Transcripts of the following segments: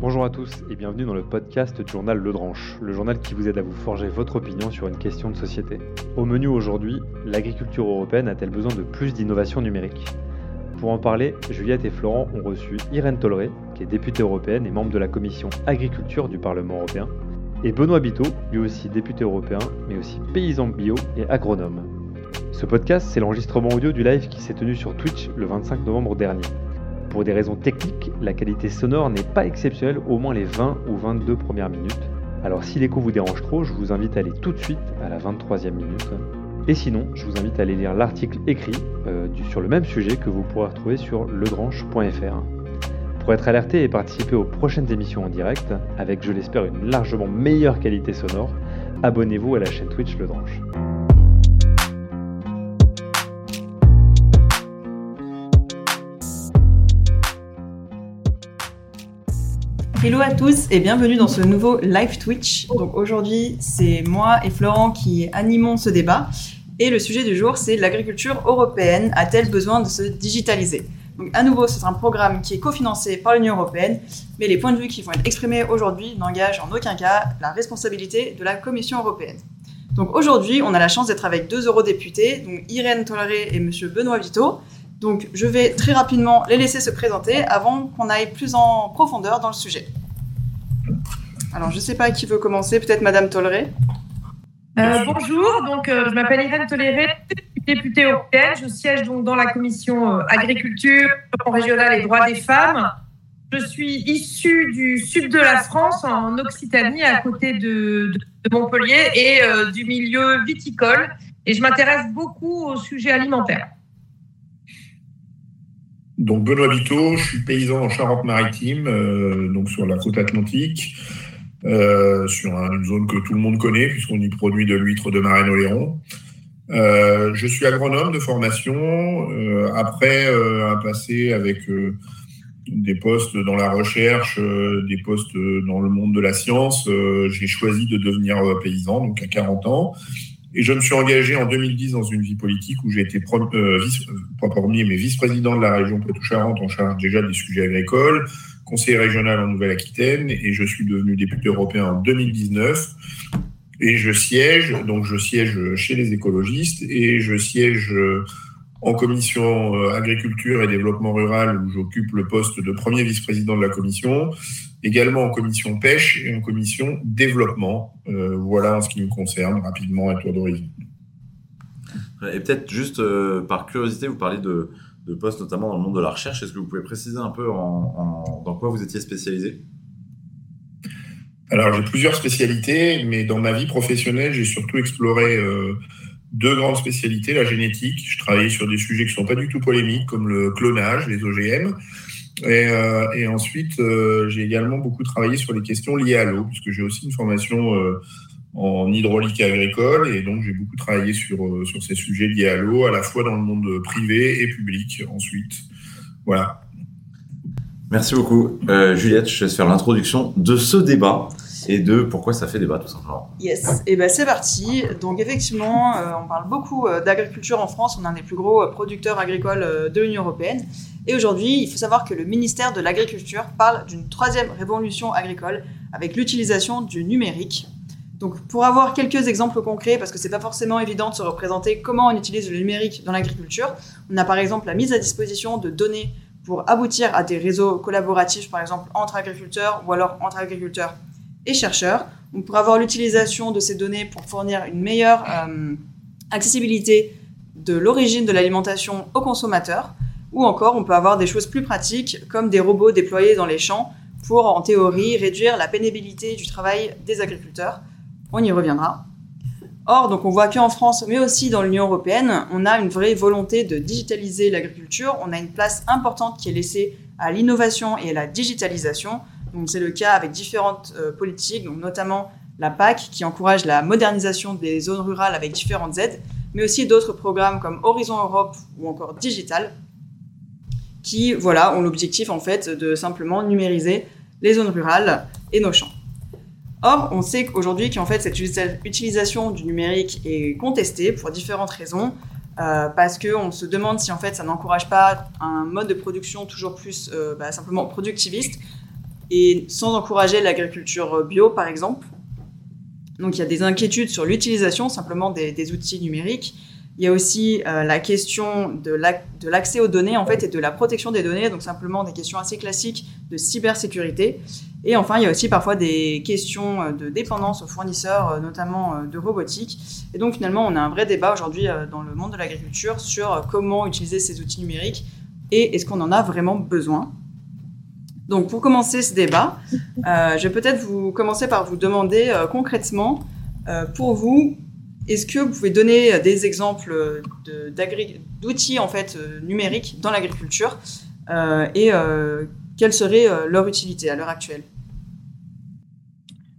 Bonjour à tous et bienvenue dans le podcast du journal Le Dranche, le journal qui vous aide à vous forger votre opinion sur une question de société. Au menu aujourd'hui, l'agriculture européenne a-t-elle besoin de plus d'innovation numérique Pour en parler, Juliette et Florent ont reçu Irène Tolleré, qui est députée européenne et membre de la commission agriculture du Parlement européen, et Benoît Biteau, lui aussi député européen, mais aussi paysan bio et agronome. Ce podcast, c'est l'enregistrement audio du live qui s'est tenu sur Twitch le 25 novembre dernier. Pour des raisons techniques, la qualité sonore n'est pas exceptionnelle au moins les 20 ou 22 premières minutes. Alors si l'écho vous dérange trop, je vous invite à aller tout de suite à la 23e minute. Et sinon, je vous invite à aller lire l'article écrit euh, sur le même sujet que vous pourrez retrouver sur ledranche.fr. Pour être alerté et participer aux prochaines émissions en direct, avec je l'espère une largement meilleure qualité sonore, abonnez-vous à la chaîne Twitch Le Hello à tous et bienvenue dans ce nouveau live Twitch. Donc aujourd'hui, c'est moi et Florent qui animons ce débat. Et le sujet du jour, c'est l'agriculture européenne a-t-elle besoin de se digitaliser? Donc à nouveau, c'est un programme qui est cofinancé par l'Union européenne, mais les points de vue qui vont être exprimés aujourd'hui n'engagent en aucun cas la responsabilité de la Commission européenne. Donc aujourd'hui, on a la chance d'être avec deux eurodéputés, donc Irène Tolleré et Monsieur Benoît Vito. Donc, je vais très rapidement les laisser se présenter avant qu'on aille plus en profondeur dans le sujet. Alors, je ne sais pas qui veut commencer, peut-être Madame Tolleré. Euh, bonjour, donc euh, je m'appelle Irène Toléré, députée européenne. Je siège donc dans la commission euh, agriculture, régionale et droits des femmes. Je suis issue du sud de la France, en Occitanie, à côté de, de Montpellier, et du milieu viticole. Et je m'intéresse beaucoup au sujet alimentaire. Donc Benoît Biteau, je suis paysan en Charente-Maritime, euh, donc sur la côte atlantique, euh, sur une zone que tout le monde connaît puisqu'on y produit de l'huître de Marraine-Oléron. Euh, je suis agronome de formation. après un passé avec des postes dans la recherche, des postes dans le monde de la science, j'ai choisi de devenir paysan, donc à 40 ans. Et je me suis engagé en 2010 dans une vie politique où j'ai été euh, vice, euh, pas premier, mais vice-président de la région Poitou-Charentes en charge déjà des sujets agricoles, conseiller régional en Nouvelle-Aquitaine, et je suis devenu député européen en 2019. Et je siège, donc je siège chez les écologistes et je siège euh, en commission agriculture et développement rural où j'occupe le poste de premier vice-président de la commission également en commission pêche et en commission développement. Euh, voilà en ce qui nous concerne, rapidement, un tour d'horizon. Et peut-être juste euh, par curiosité, vous parlez de, de, postes notamment dans le monde de la recherche. Est-ce que vous pouvez préciser un peu en, dans quoi vous étiez spécialisé? Alors j'ai plusieurs spécialités, mais dans ma vie professionnelle, j'ai surtout exploré euh, deux grandes spécialités, la génétique. Je travaillais sur des sujets qui ne sont pas du tout polémiques, comme le clonage, les OGM, et, euh, et ensuite, euh, j'ai également beaucoup travaillé sur les questions liées à l'eau, puisque j'ai aussi une formation euh, en hydraulique agricole, et donc j'ai beaucoup travaillé sur, sur ces sujets liés à l'eau, à la fois dans le monde privé et public ensuite. Voilà. Merci beaucoup. Juliette, je vais faire l'introduction de ce débat et de pourquoi ça fait débat tout simplement. Yes, et ben c'est parti. Donc effectivement, on parle beaucoup d'agriculture en France. On est un des plus gros producteurs agricoles de l'Union européenne. Et aujourd'hui, il faut savoir que le ministère de l'Agriculture parle d'une troisième révolution agricole avec l'utilisation du numérique. Donc, pour avoir quelques exemples concrets, parce que c'est pas forcément évident de se représenter comment on utilise le numérique dans l'agriculture, on a par exemple la mise à disposition de données pour aboutir à des réseaux collaboratifs, par exemple entre agriculteurs ou alors entre agriculteurs et chercheurs. On pourrait avoir l'utilisation de ces données pour fournir une meilleure euh, accessibilité de l'origine de l'alimentation aux consommateurs. Ou encore, on peut avoir des choses plus pratiques, comme des robots déployés dans les champs pour, en théorie, réduire la pénibilité du travail des agriculteurs. On y reviendra. Or, donc on voit qu'en France, mais aussi dans l'Union européenne, on a une vraie volonté de digitaliser l'agriculture. On a une place importante qui est laissée à l'innovation et à la digitalisation. Donc c'est le cas avec différentes euh, politiques, donc notamment la PAC qui encourage la modernisation des zones rurales avec différentes aides, mais aussi d'autres programmes comme Horizon Europe ou encore Digital qui voilà, ont l'objectif en fait de simplement numériser les zones rurales et nos champs. Or, on sait qu'aujourd'hui qu'en fait cette utilisation du numérique est contestée pour différentes raisons, euh, parce qu'on se demande si en fait ça n'encourage pas un mode de production toujours plus euh, bah, simplement productiviste, et sans encourager l'agriculture bio, par exemple. Donc il y a des inquiétudes sur l'utilisation simplement des, outils numériques. Il y a aussi euh, la question de l'accès aux données en fait et de la protection des données, donc simplement des questions assez classiques de cybersécurité. Et enfin, il y a aussi parfois des questions euh, de dépendance aux fournisseurs, euh, notamment de robotique. Et donc finalement, on a un vrai débat aujourd'hui dans le monde de l'agriculture sur comment utiliser ces outils numériques et est-ce qu'on en a vraiment besoin. Donc, pour commencer ce débat, je vais peut-être vous commencer par vous demander concrètement, pour vous, est-ce que vous pouvez donner des exemples d'outils en fait numériques dans l'agriculture et quelle serait leur utilité à l'heure actuelle?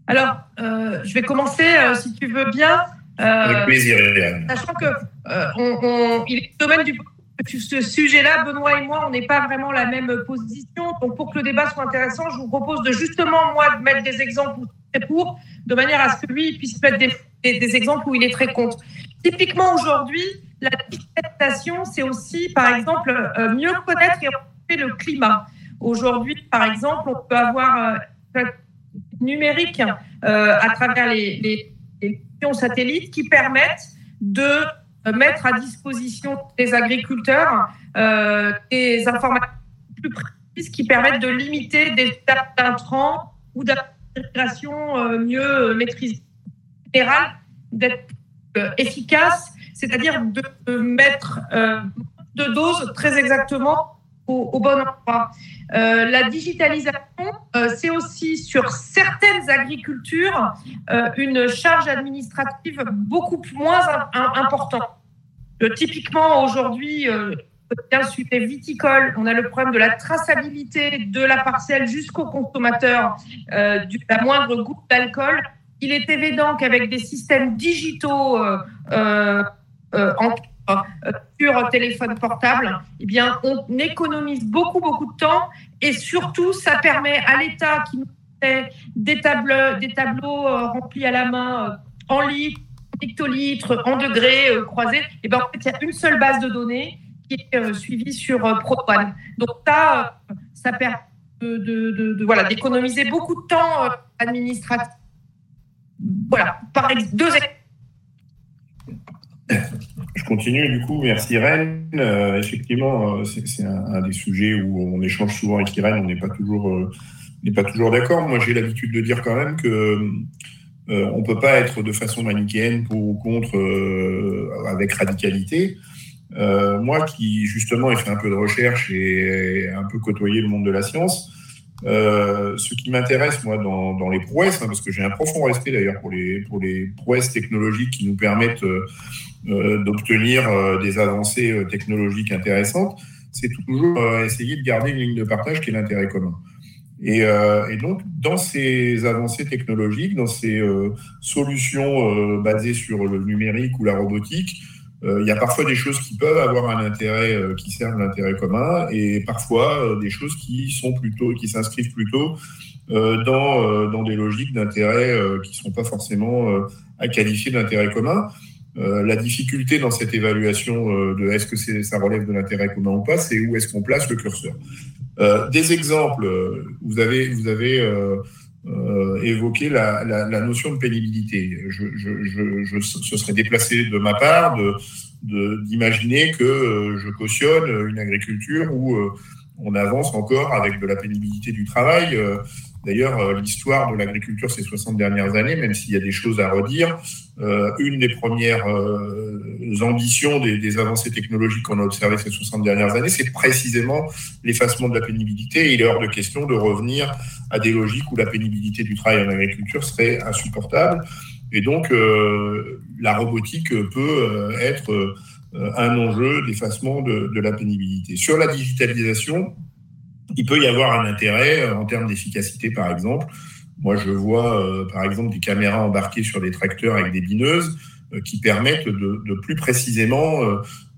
Alors, je vais commencer, si tu veux bien. Avec plaisir, Sachant que il est le domaine du ce sujet-là, Benoît et moi, on n'est pas vraiment la même position. Donc, pour que le débat soit intéressant, je vous propose de justement, moi, de mettre des exemples très courts, de manière à ce que lui puisse mettre des, des, exemples où il est très contre. Typiquement, aujourd'hui, la digitalisation, c'est aussi, par exemple, euh, mieux connaître et remonter le climat. Aujourd'hui, par exemple, on peut avoir euh, numérique euh, à travers les, les, les satellites qui permettent de euh, mettre à disposition des agriculteurs des informations plus précises qui permettent de limiter des pertes d'intrants ou euh, mieux maîtrisée. Générale, d'être efficace, c'est-à-dire de mettre de doses très exactement au, bon endroit. la digitalisation, c'est aussi sur certaines agricultures une charge administrative beaucoup moins importante. typiquement, aujourd'hui, bien suite viticole, on a le problème de la traçabilité de la parcelle jusqu'au consommateur euh, du, la moindre goutte d'alcool. Il est évident qu'avec des systèmes digitaux euh, euh, en sur téléphone portable, eh bien, on économise beaucoup, beaucoup de temps et surtout, ça permet à l'État qui nous fait des tableaux, des tableaux remplis à la main en litres, hectolitres, en degrés croisés. Eh bien, en fait, il y a une seule base de données qui est euh, suivi sur euh, Proton. Donc ça, euh, ça permet de, d'économiser beaucoup de temps administratif. Voilà, par deux je continue du coup, merci Irène. effectivement, c'est un, des sujets où on échange souvent avec Irène, on n'est pas toujours, n'est pas toujours d'accord. Moi, j'ai l'habitude de dire quand même que on ne peut pas être de façon manichéenne pour ou contre avec radicalité. Euh, moi qui justement ai fait un peu de recherche et un peu côtoyé le monde de la science, euh, ce qui m'intéresse moi dans, les prouesses, hein, parce que j'ai un profond respect d'ailleurs pour les, prouesses technologiques qui nous permettent euh, euh d'obtenir des avancées technologiques intéressantes, c'est toujours essayer de garder une ligne de partage qui est l'intérêt commun. Et, donc, dans ces avancées technologiques, dans ces solutions basées sur le numérique ou la robotique, il y a parfois des choses qui peuvent avoir un intérêt euh, qui servent l'intérêt commun et parfois euh, des choses qui sont plutôt qui s'inscrivent plutôt dans, dans des logiques d'intérêt qui ne sont pas forcément à qualifier d'intérêt commun. la difficulté dans cette évaluation de est-ce que ça relève de l'intérêt commun ou pas, c'est où est-ce qu'on place le curseur. des exemples, vous avez, vous avez euh, évoquer la, la, la, notion de pénibilité. Je, je, je, ce serait déplacé de ma part d'imaginer de, que euh, je cautionne une agriculture où euh, on avance encore avec de la pénibilité du travail. D'ailleurs, euh, l'histoire de l'agriculture ces 60 dernières années, même s'il y a des choses à redire, euh, une des premières euh, ambitions des, avancées technologiques qu'on a observées ces 60 dernières années, c'est précisément l'effacement de la pénibilité. il est hors de question de revenir à des logiques où la pénibilité du travail en agriculture serait insupportable. Et donc, la robotique peut être un enjeu d'effacement de, de la pénibilité. Sur la digitalisation, il peut y avoir un intérêt euh, en termes d'efficacité, par exemple. Moi, je vois, euh, par exemple, des caméras embarquées sur des tracteurs avec des bineuses euh, qui permettent de, plus précisément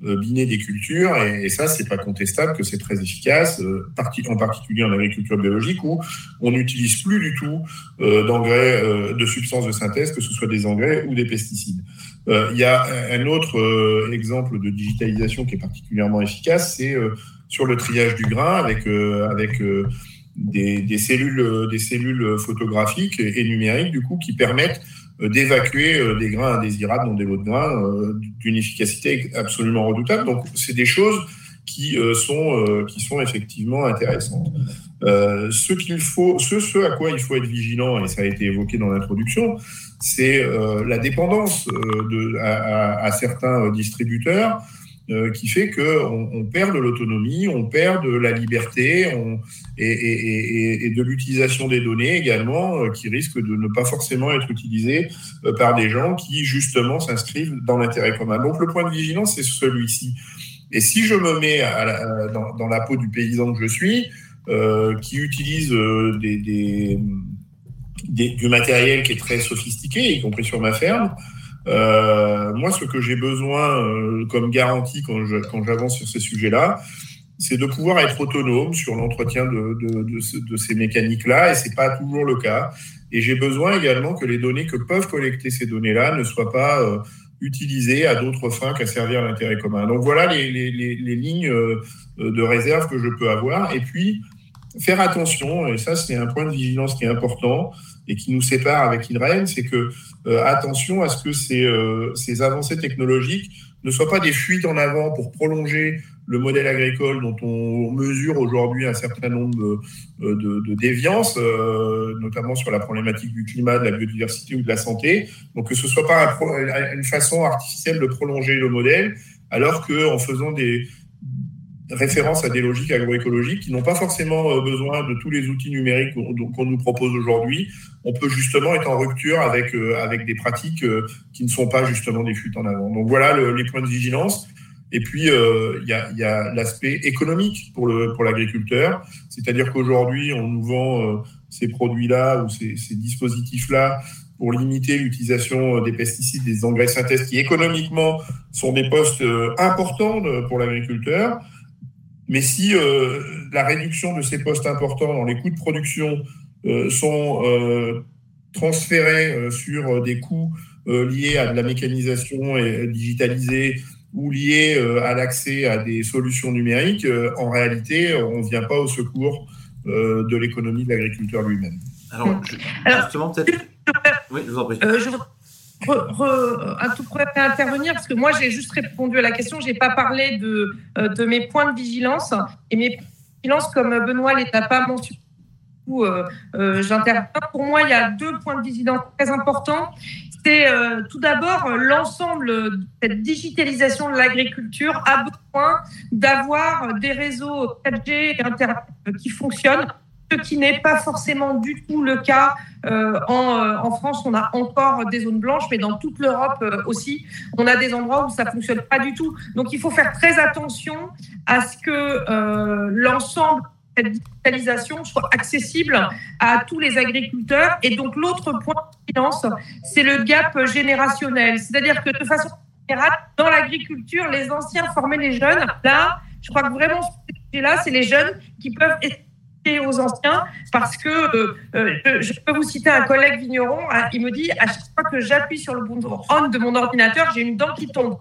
biner des cultures. Et, et ça, c'est pas contestable que c'est très efficace, en particulier en agriculture biologique, où on n'utilise plus du tout d'engrais, de substances de synthèse, que ce soit des engrais ou des pesticides. Il y a un autre exemple de digitalisation qui est particulièrement efficace, c'est sur le triage du grain avec, euh, avec euh, des, cellules, des cellules photographiques et numériques du coup qui permettent d'évacuer des grains indésirables dans des lots de grains d'une efficacité absolument redoutable. Donc c'est des choses qui sont qui sont effectivement intéressantes. ce faut, ce, à quoi il faut être vigilant et ça a été évoqué dans l'introduction, c'est la dépendance à, certains distributeurs euh, qui fait qu'on on perd de l'autonomie, on perd de la liberté et, de l'utilisation des données également, euh, qui risque de ne pas forcément être utilisées euh, par des gens qui justement s'inscrivent dans l'intérêt commun. Donc le point de vigilance, c'est celui-ci. Et si je me mets dans, la peau du paysan que je suis, euh, qui utilise du matériel qui est très sophistiqué, y compris sur ma ferme, euh, moi, ce que j'ai besoin euh, comme garantie quand, je, quand j'avance sur ces sujets-là, c'est de pouvoir être autonome sur l'entretien de, de, de, ces mécaniques-là, et c'est pas toujours le cas. Et j'ai besoin également que les données que peuvent collecter ces données-là ne soient pas euh, utilisées à d'autres fins qu'à servir l'intérêt commun. Donc voilà les, les, les, les lignes euh, de réserve que je peux avoir. Et puis, faire attention, et ça c'est un point de vigilance qui est important et qui nous sépare avec INREN, c'est que euh, attention à ce que ces, euh, ces avancées technologiques ne soient pas des fuites en avant pour prolonger le modèle agricole dont on mesure aujourd'hui un certain nombre de, euh, de, de déviances, euh, notamment sur la problématique du climat, de la biodiversité ou de la santé. Donc que ce soit pas un, une façon artificielle de prolonger le modèle, alors qu'en faisant des, référence à des logiques agroécologiques qui n'ont pas forcément euh, besoin de tous les outils numériques qu'on nous propose aujourd'hui. On peut justement être en rupture avec, euh, avec des pratiques euh, qui ne sont pas justement des fuites en avant. Donc voilà le, les points de vigilance. Et puis, il y a, y a l'aspect économique pour, le, pour l'agriculteur, c'est-à-dire qu'aujourd'hui, on nous vend ces produits-là ou ces, ces dispositifs-là pour limiter l'utilisation des pesticides, des engrais synthèses qui économiquement sont des postes importants pour l'agriculteur. Mais si euh, la réduction de ces postes importants dans les coûts de production euh, sont euh, transférés euh, sur des coûts euh, liés à de la mécanisation et digitalisée ou liés à l'accès à des solutions numériques, en réalité, on ne vient pas au secours de l'économie de l'agriculteur lui-même. Alors, justement, peut-être. Oui, je vous en prie. je re, à tout près intervenir parce que moi j'ai juste répondu à la question, j'ai pas parlé de, euh, de mes points de vigilance et mes points de vigilance comme Benoît les pas mentionné. Euh, euh, j'interviens. Pour moi, il y a deux points de vigilance très importants. C'est euh, tout d'abord l'ensemble de cette digitalisation de l'agriculture a besoin d'avoir des réseaux 4G et Internet qui fonctionnent ce qui n'est pas forcément du tout le cas euh, en, euh, en, France. On a encore des zones blanches, mais dans toute l'Europe euh, aussi, on a des endroits où ça fonctionne pas du tout. Donc il faut faire très attention à ce que l'ensemble de cette digitalisation soit accessible à tous les agriculteurs. Et donc l'autre point de finance, c'est le gap générationnel. C'est-à-dire que de façon générale, dans l'agriculture, les anciens formaient les jeunes. Là, je crois que vraiment, ce là, c'est les jeunes qui peuvent aux anciens parce que euh, euh, je peux vous citer un collègue vigneron, hein, il me dit à chaque fois que j'appuie sur le bouton on de mon ordinateur, j'ai une dent qui tombe.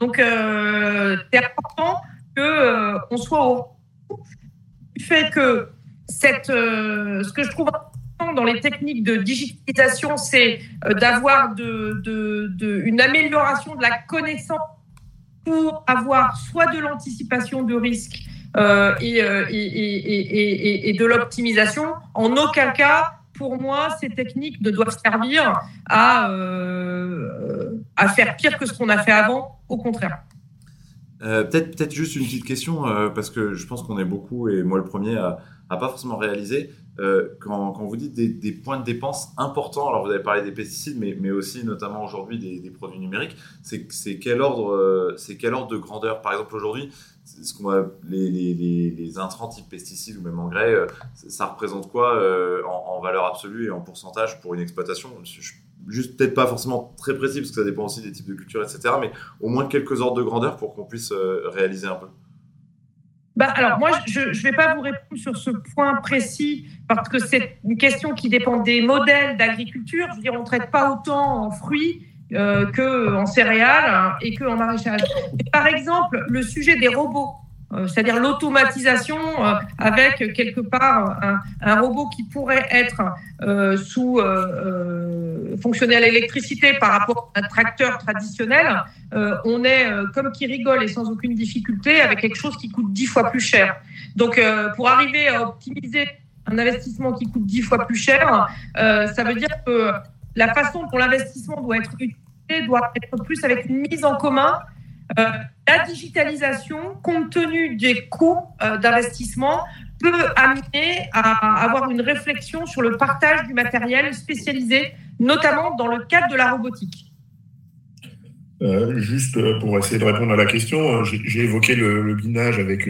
Donc euh, c'est important que euh, on soit au fait que cette ce que je trouve important dans les techniques de digitalisation, c'est d'avoir de, de, une amélioration de la connaissance pour avoir soit de l'anticipation de risques euh, et, euh, et, de l'optimisation. En aucun cas, pour moi, ces techniques ne doivent servir à, euh, à faire pire que ce qu'on a fait avant, au contraire. Euh, peut-être peut-être juste une petite question euh, parce que je pense qu'on est beaucoup et moi le premier à, à pas forcément réaliser euh, quand, quand vous dites des, points de dépense importants alors vous avez parlé des pesticides mais, mais aussi notamment aujourd'hui des, produits numériques c'est quel ordre c'est quel ordre de grandeur? Par exemple aujourd'hui ce qu'on va les, les, les, intrants type pesticides ou même engrais, euh, ça représente quoi euh, en, valeur absolue et en pourcentage pour une exploitation? Juste peut-être pas forcément très précis parce que ça dépend aussi des types de cultures, etc. Mais au moins quelques ordres de grandeur pour qu'on puisse euh, réaliser un peu. Bah, alors moi, je ne vais pas vous répondre sur ce point précis parce que c'est une question qui dépend des modèles d'agriculture. Je veux dire, on ne traite pas autant en fruits euh, qu'en céréales et qu'en maraîchage. Par exemple, le sujet des robots. euh, c'est-à-dire l'automatisation euh, avec quelque part un, robot qui pourrait être euh, sous fonctionner à l'électricité par rapport à un tracteur traditionnel, on est comme qui rigole et sans aucune difficulté avec quelque chose qui coûte dix fois plus cher. Donc pour arriver à optimiser un investissement qui coûte dix fois plus cher, ça veut dire que la façon dont l'investissement doit être utilisé doit être plus avec une mise en commun euh, la digitalisation, compte tenu des coûts euh, d'investissement, peut amener à avoir une réflexion sur le partage du matériel spécialisé, notamment dans le cadre de la robotique. Euh, juste pour essayer de répondre à la question, j'ai évoqué le, binage avec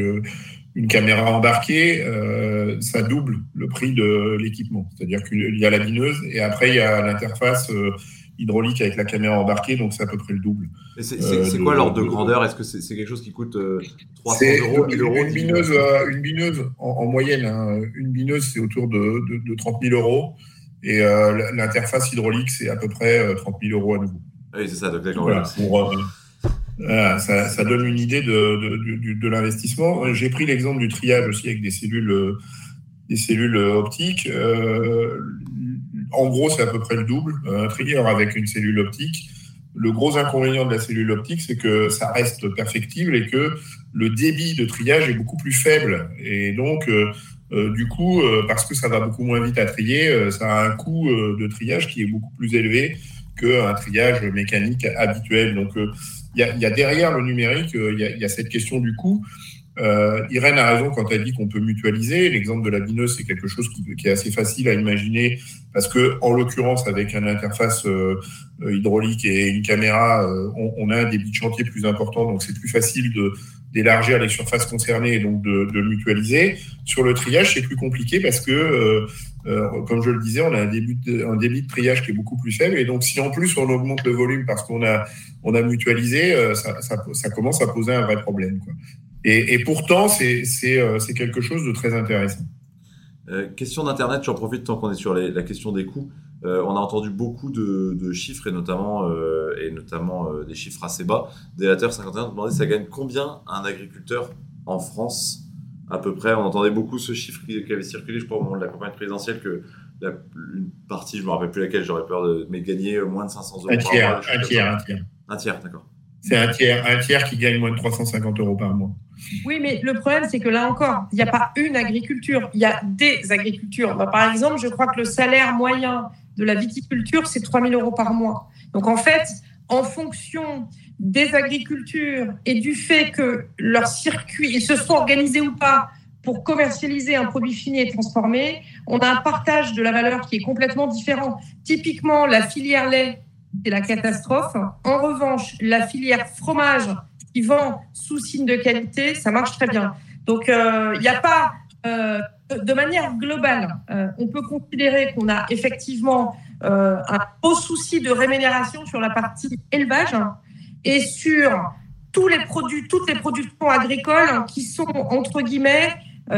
une caméra embarquée, ça double le prix de l'équipement. C'est-à-dire qu'il y a la bineuse et après il y a l'interface hydraulique avec la caméra embarquée, donc c'est à peu près le double. C'est euh, quoi l'ordre de, grandeur? Est-ce que c'est quelque chose qui coûte 300 euh, euros, 1000 euros Une bineuse, euh, une bineuse en, moyenne, hein, une bineuse c'est autour de, de, 30 000 euros et l'interface hydraulique c'est à peu près 30 000 euros à nouveau. Oui, c'est ça, donc ça, donne une idée de, de l'investissement. J'ai pris l'exemple du triage aussi avec des cellules, des cellules optiques en gros, c'est à peu près le double, un trieur avec une cellule optique. Le gros inconvénient de la cellule optique, c'est que ça reste perfectible et que le débit de triage est beaucoup plus faible. Et donc, euh, euh, du coup, euh, parce que ça va beaucoup moins vite à trier, ça a un coût de triage qui est beaucoup plus élevé qu'un triage mécanique habituel. Donc, il y, a, derrière le numérique, il y, a cette question du coût. Euh, Irène a raison quand elle dit qu'on peut mutualiser. L'exemple de la bineuse, c'est quelque chose qui, est assez facile à imaginer parce que, en l'occurrence, avec une interface euh, hydraulique et une caméra, euh, on, a un débit de chantier plus important, donc c'est plus facile d'élargir les surfaces concernées et donc de, de mutualiser. Sur le triage, c'est plus compliqué parce que, comme je le disais, on a un débit, de, un débit de triage qui est beaucoup plus faible. Et donc, si en plus on augmente le volume parce qu'on a, on a mutualisé, ça, ça, commence à poser un vrai problème. Et, pourtant, euh, c'est quelque chose de très intéressant. Euh, question d'Internet, j'en profite tant qu'on est sur la question des coûts. Euh, on a entendu beaucoup de, chiffres et notamment, et notamment des chiffres assez bas. Délateur 51 demandait ça gagne combien un agriculteur en France? À peu près. On entendait beaucoup ce chiffre qui, avait circulé, je crois, au moment de la campagne présidentielle, que une partie, je ne me rappelle plus laquelle, j'aurais peur de, mais gagner moins de 500 euros un tiers, un tiers, un tiers. Un tiers, d'accord. C'est un tiers, un tiers qui gagne moins de 350 euros par mois. Oui, mais le problème, c'est que là encore, il n'y a pas une agriculture, il y a des agricultures. Bah, par exemple, je crois que le salaire moyen de la viticulture, c'est 3 000 euros par mois. Donc en fait, en fonction des agricultures et du fait que leur circuit, ils se sont organisés ou pas pour commercialiser un produit fini et transformé, on a un partage de la valeur qui est complètement différent. Typiquement, la filière lait, c'est la catastrophe. En revanche, la filière fromage, qui vend sous signe de qualité, ça marche très bien. Donc, il euh, n'y a pas, euh, de manière globale, euh, on peut considérer qu'on a effectivement un haut souci de rémunération sur la partie élevage et sur tous les produits, toutes les productions agricoles qui sont, entre guillemets,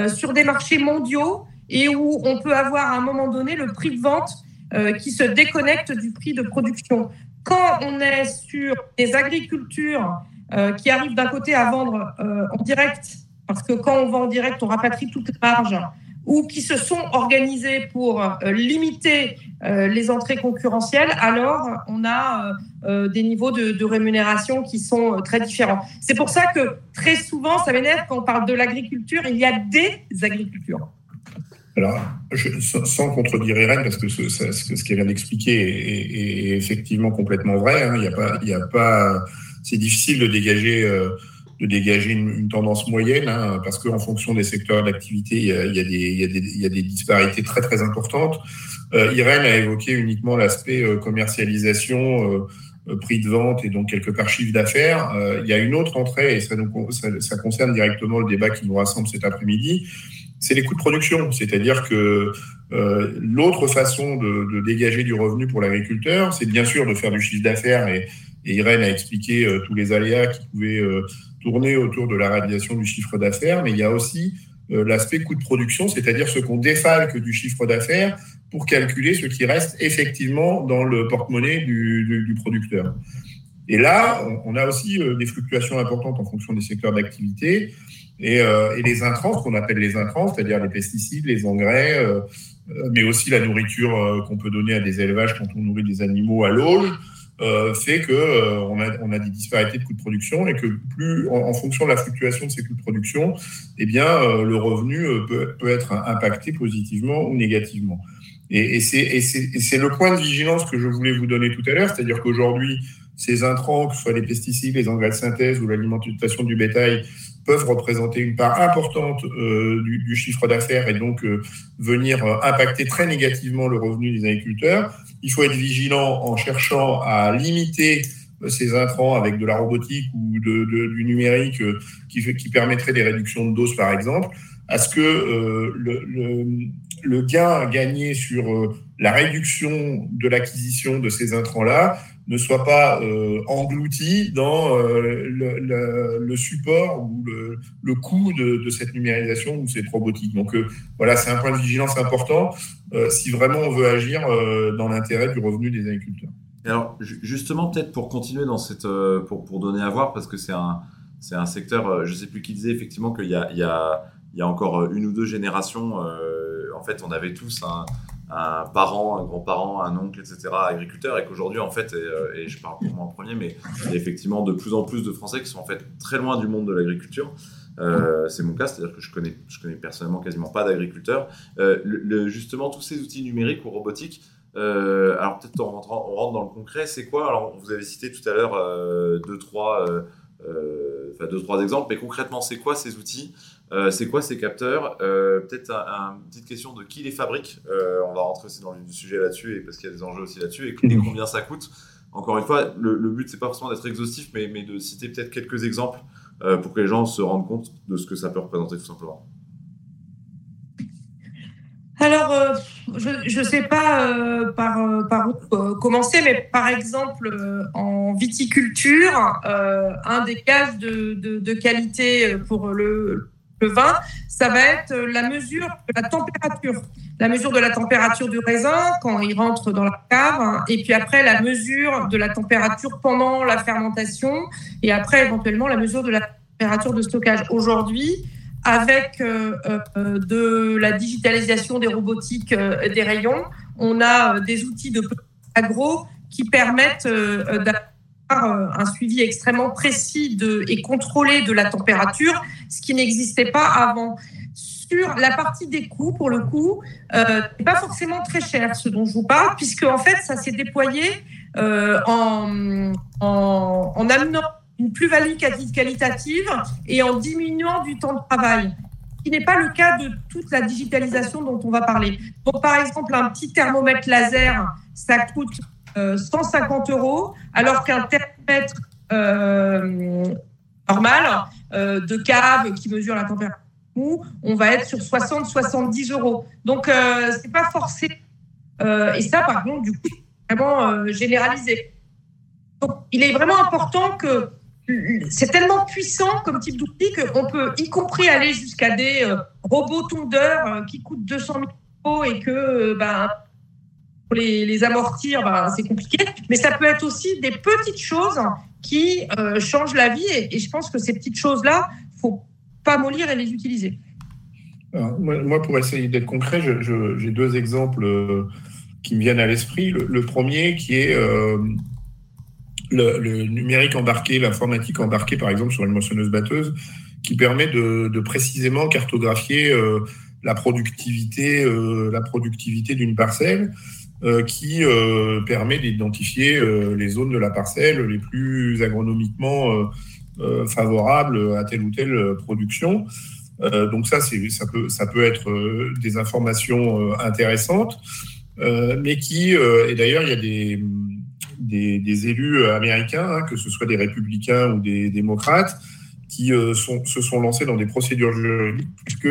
sur des marchés mondiaux et où on peut avoir à un moment donné le prix de vente qui se déconnecte du prix de production. Quand on est sur des agricultures euh, qui arrivent d'un côté à vendre euh, en direct, parce que quand on vend en direct, on rapatrie toutes les marges, ou qui se sont organisés pour euh, limiter les entrées concurrentielles, alors on a des niveaux de, rémunération qui sont très différents. C'est pour ça que très souvent, ça m'énerve quand on parle de l'agriculture, il y a des agricultures. Alors, sans contredire Irène, parce que ce, ce, qu'elle vient d'expliquer est, effectivement complètement vrai, hein, il y a pas c'est difficile de dégager, euh, de dégager une, tendance moyenne, hein, parce qu'en fonction des secteurs d'activité, il, y a, des, disparités très très importantes. Euh, Irène a évoqué uniquement l'aspect euh, commercialisation, prix de vente et donc quelque part chiffre d'affaires. il y a une autre entrée, et ça, ça, concerne directement le débat qui nous rassemble cet après-midi, c'est les coûts de production. C'est-à-dire que l'autre façon de, dégager du revenu pour l'agriculteur, c'est bien sûr de faire du chiffre d'affaires et, Irène a expliqué euh, tous les aléas qui pouvaient euh, tourner autour de la réalisation du chiffre d'affaires, mais il y a aussi euh, l'aspect coût de production, c'est-à-dire ce qu'on défalque du chiffre d'affaires pour calculer ce qui reste effectivement dans le porte-monnaie du, producteur. Et là, on a aussi des fluctuations importantes en fonction des secteurs d'activité. Et, et les intrants, ce qu'on appelle les intrants, c'est-à-dire les pesticides, les engrais, mais aussi la nourriture qu'on peut donner à des élevages quand on nourrit des animaux à l'auge, euh, fait que euh, on, a, on, a, des disparités de coûts de production et que plus en, fonction de la fluctuation de ces coûts de production, eh bien euh, le revenu peut, peut, être impacté positivement ou négativement. Et, et c'est le point de vigilance que je voulais vous donner tout à l'heure, c'est-à-dire qu'aujourd'hui, ces intrants, que ce soit les pesticides, les engrais de synthèse ou l'alimentation du bétail, peuvent représenter une part importante euh, du, chiffre d'affaires et donc euh, venir euh, impacter très négativement le revenu des agriculteurs. Il faut être vigilant en cherchant à limiter ces intrants avec de la robotique ou du numérique qui, qui permettrait des réductions de doses, par exemple, à ce que le, le, le, gain gagné sur la réduction de l'acquisition de ces intrants-là ne soit pas euh, englouti dans euh, le, support ou le, coût de, cette numérisation ou cette robotique. Donc euh, voilà, c'est un point de vigilance important euh, si vraiment on veut agir dans l'intérêt du revenu des agriculteurs. alors justement, peut-être pour continuer dans cette, pour, pour donner à voir, parce que c'est un, c'est un secteur, je sais plus qui disait effectivement qu'il y a, il y a, il y a encore une ou deux générations, en fait, on avait tous un un parent, un grand-parent, un oncle, etc., agriculteur, et qu'aujourd'hui, en fait, et, euh, je parle pour moi en premier, mais effectivement de plus en plus de Français qui sont en fait très loin du monde de l'agriculture. Euh, c'est mon cas, c'est-à-dire que je connais, connais personnellement quasiment pas d'agriculteurs. Euh, justement, tous ces outils numériques ou robotiques, alors peut-être on on rentre dans le concret, c'est quoi? Alors, vous avez cité tout à l'heure deux, trois, deux, trois exemples, mais concrètement, c'est quoi ces outils? Euh, c'est quoi ces capteurs euh, Peut-être une petite question de qui les fabrique. Euh, on va rentrer aussi dans le sujet là-dessus, et parce qu'il y a des enjeux aussi là-dessus, et, combien ça coûte. Encore une fois, le, le but, c'est pas forcément d'être exhaustif, mais, mais, de citer peut-être quelques exemples pour que les gens se rendent compte de ce que ça peut représenter tout simplement. Alors, je ne sais pas par, par, où commencer, mais par exemple, en viticulture, un des de, de, de, qualité pour le, le vin, ça va être la mesure de la température. La mesure de la température du raisin quand il rentre dans la cave, et puis après la mesure de la température pendant la fermentation, et après éventuellement la mesure de la température de stockage. Aujourd'hui, avec euh, euh, de la digitalisation des robotiques euh, des rayons, on a des outils de agro qui permettent d'avoir euh, un suivi extrêmement précis et contrôlé de la température, ce qui n'existait pas avant. Sur la partie des coûts, pour le coup, euh, pas forcément très cher, ce dont je vous parle, puisque en fait, ça s'est déployé euh, en, amenant une plus-value qualitative et en diminuant du temps de travail qui n'est pas le cas de toute la digitalisation dont on va parler. Donc, par exemple, un petit thermomètre laser, ça coûte 150 euh, euros, alors qu'un thermomètre euh, normal euh, de cave qui mesure la température, on va être sur 60-70 euros. Donc, c'est pas forcé. et ça, par contre, du coup, vraiment généralisé. Donc, il est vraiment important que c'est tellement puissant comme type d'outil qu'on peut, y compris, aller jusqu'à des robots tondeurs qui coûtent 200 000 euros et que ben, pour les, amortir, bah, c'est compliqué. Mais ça peut être aussi des petites choses qui euh, changent la vie. Et, je pense que ces petites choses-là, faut pas mollir et les utiliser. moi, pour essayer d'être concret, j'ai deux exemples euh, qui me viennent à l'esprit. Le, premier qui est euh, le, numérique embarqué, l'informatique embarquée, par exemple, sur une moissonneuse batteuse, qui permet de, de précisément cartographier la productivité, la productivité d'une parcelle. Euh, qui euh, permet d'identifier euh, les zones de la parcelle les plus agronomiquement favorables à telle ou telle production. donc ça, ça peut, être des informations intéressantes, mais qui, et d'ailleurs, il y a des, élus américains, hein, que ce soit des républicains ou des démocrates, qui se sont lancés dans des procédures juridiques, puisque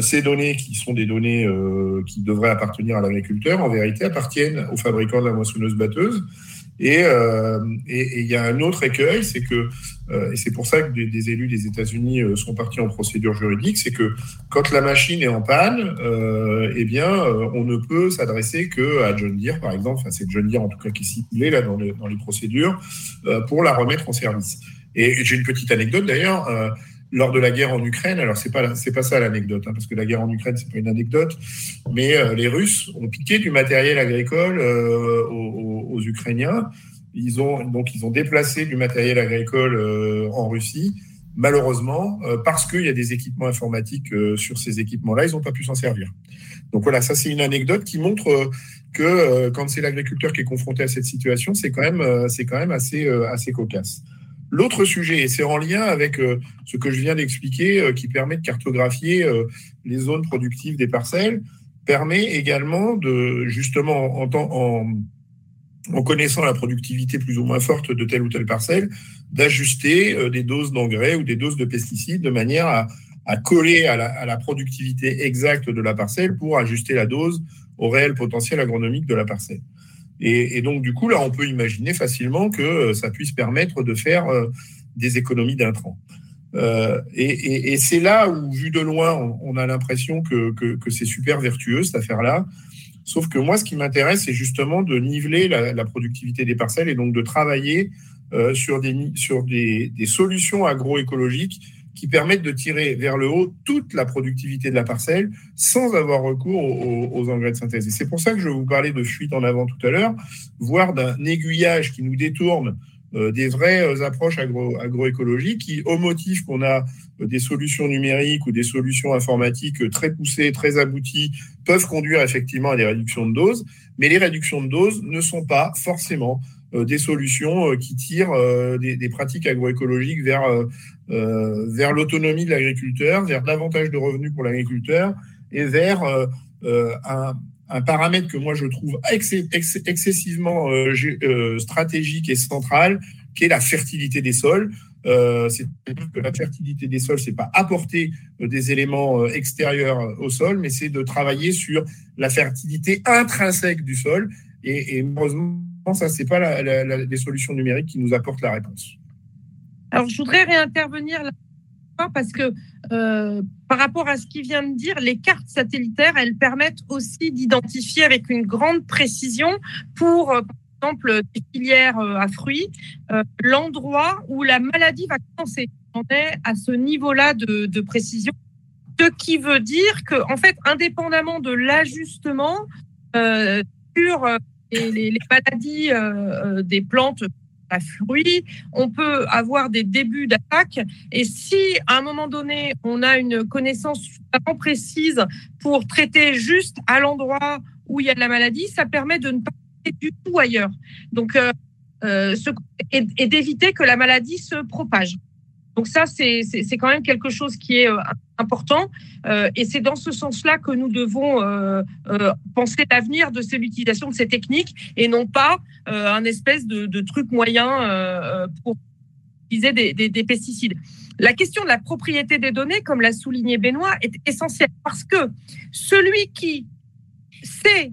ces données, qui sont des données euh, qui devraient appartenir à l'agriculteur, en vérité appartiennent aux fabricants de la moissonneuse batteuse. Et euh, il y a un autre écueil, c'est que, et c'est pour ça que des, élus des États-Unis sont partis en procédure juridique, c'est que quand la machine est en panne, eh bien, on ne peut s'adresser que à John Deere, par exemple. Enfin, c'est John Deere en tout cas qui est ciblé là dans les procédures pour la remettre en service. Et j'ai une petite anecdote d'ailleurs lors de la guerre en Ukraine. Alors c'est pas c'est pas ça l'anecdote, hein, parce que la guerre en Ukraine c'est pas une anecdote, mais euh, les Russes ont piqué du matériel agricole euh, aux, Ukrainiens. Ils ont donc ils ont déplacé du matériel agricole euh, en Russie. Malheureusement, parce qu'il y a des équipements informatiques sur ces équipements-là, ils n'ont pas pu s'en servir. Donc voilà, ça c'est une anecdote qui montre que quand c'est l'agriculteur qui est confronté à cette situation, c'est quand même c'est quand même assez assez cocasse. L'autre sujet, et c'est en lien avec euh, ce que je viens d'expliquer, euh, qui permet de cartographier euh, les zones productives des parcelles, permet également de, justement, en, connaissant la productivité plus ou moins forte de telle ou telle parcelle, d'ajuster des doses d'engrais ou des doses de pesticides de manière à, coller à la, productivité exacte de la parcelle pour ajuster la dose au réel potentiel agronomique de la parcelle. Et, donc, du coup, là, on peut imaginer facilement que euh, ça puisse permettre de faire euh, des économies d'intrants. Euh, et, c'est là où, vu de loin, on, a l'impression que, c'est super vertueux, cette affaire-là. Sauf que moi, ce qui m'intéresse, c'est justement de niveler la, productivité des parcelles et donc de travailler sur, des solutions agroécologiques qui permettent de tirer vers le haut toute la productivité de la parcelle sans avoir recours aux, engrais de synthèse. C'est pour ça que je vous parlais de fuite en avant tout à l'heure, voire d'un aiguillage qui nous détourne euh, des vraies euh, approches agro, agroécologiques qui, au motif qu'on a euh, des solutions numériques ou des solutions informatiques très poussées, très abouties, peuvent conduire effectivement à des réductions de doses, mais les réductions de doses ne sont pas forcément des solutions qui tirent des, des pratiques agroécologiques vers euh, vers l'autonomie de l'agriculteur, vers davantage de revenus pour l'agriculteur et vers euh, euh, un, un, paramètre que moi je trouve excessivement stratégique et central, qui est la fertilité des sols. Euh, C'est-à-dire que la fertilité des sols, c'est pas apporter des éléments extérieurs au sol, mais c'est de travailler sur la fertilité intrinsèque du sol. Et heureusement, ça, c'est pas la, la, les solutions numériques qui nous apportent la réponse. Alors, je voudrais réintervenir parce que euh, par rapport à ce qu'il vient de dire, les cartes satellitaires, elles permettent aussi d'identifier avec une grande précision pour, euh, par exemple, des filières euh, à fruits, l'endroit où la maladie va commencer. On est à ce niveau-là de, précision, ce qui veut dire que, en fait, indépendamment de l'ajustement sur les, maladies des plantes fruits, on peut avoir des débuts d'attaque. Et si à un moment donné, on a une connaissance vraiment précise pour traiter juste à l'endroit où il y a la maladie, ça permet de ne pas aller du tout ailleurs. Donc, euh, euh, et d'éviter que la maladie se propage. Donc ça, c'est quand même quelque chose qui est euh, important. Euh, et c'est dans ce sens-là que nous devons euh, penser l'avenir de l'utilisation de ces techniques et non pas un espèce de, truc moyen pour utiliser des, pesticides. La question de la propriété des données, comme l'a souligné Benoît, est essentielle parce que celui qui sait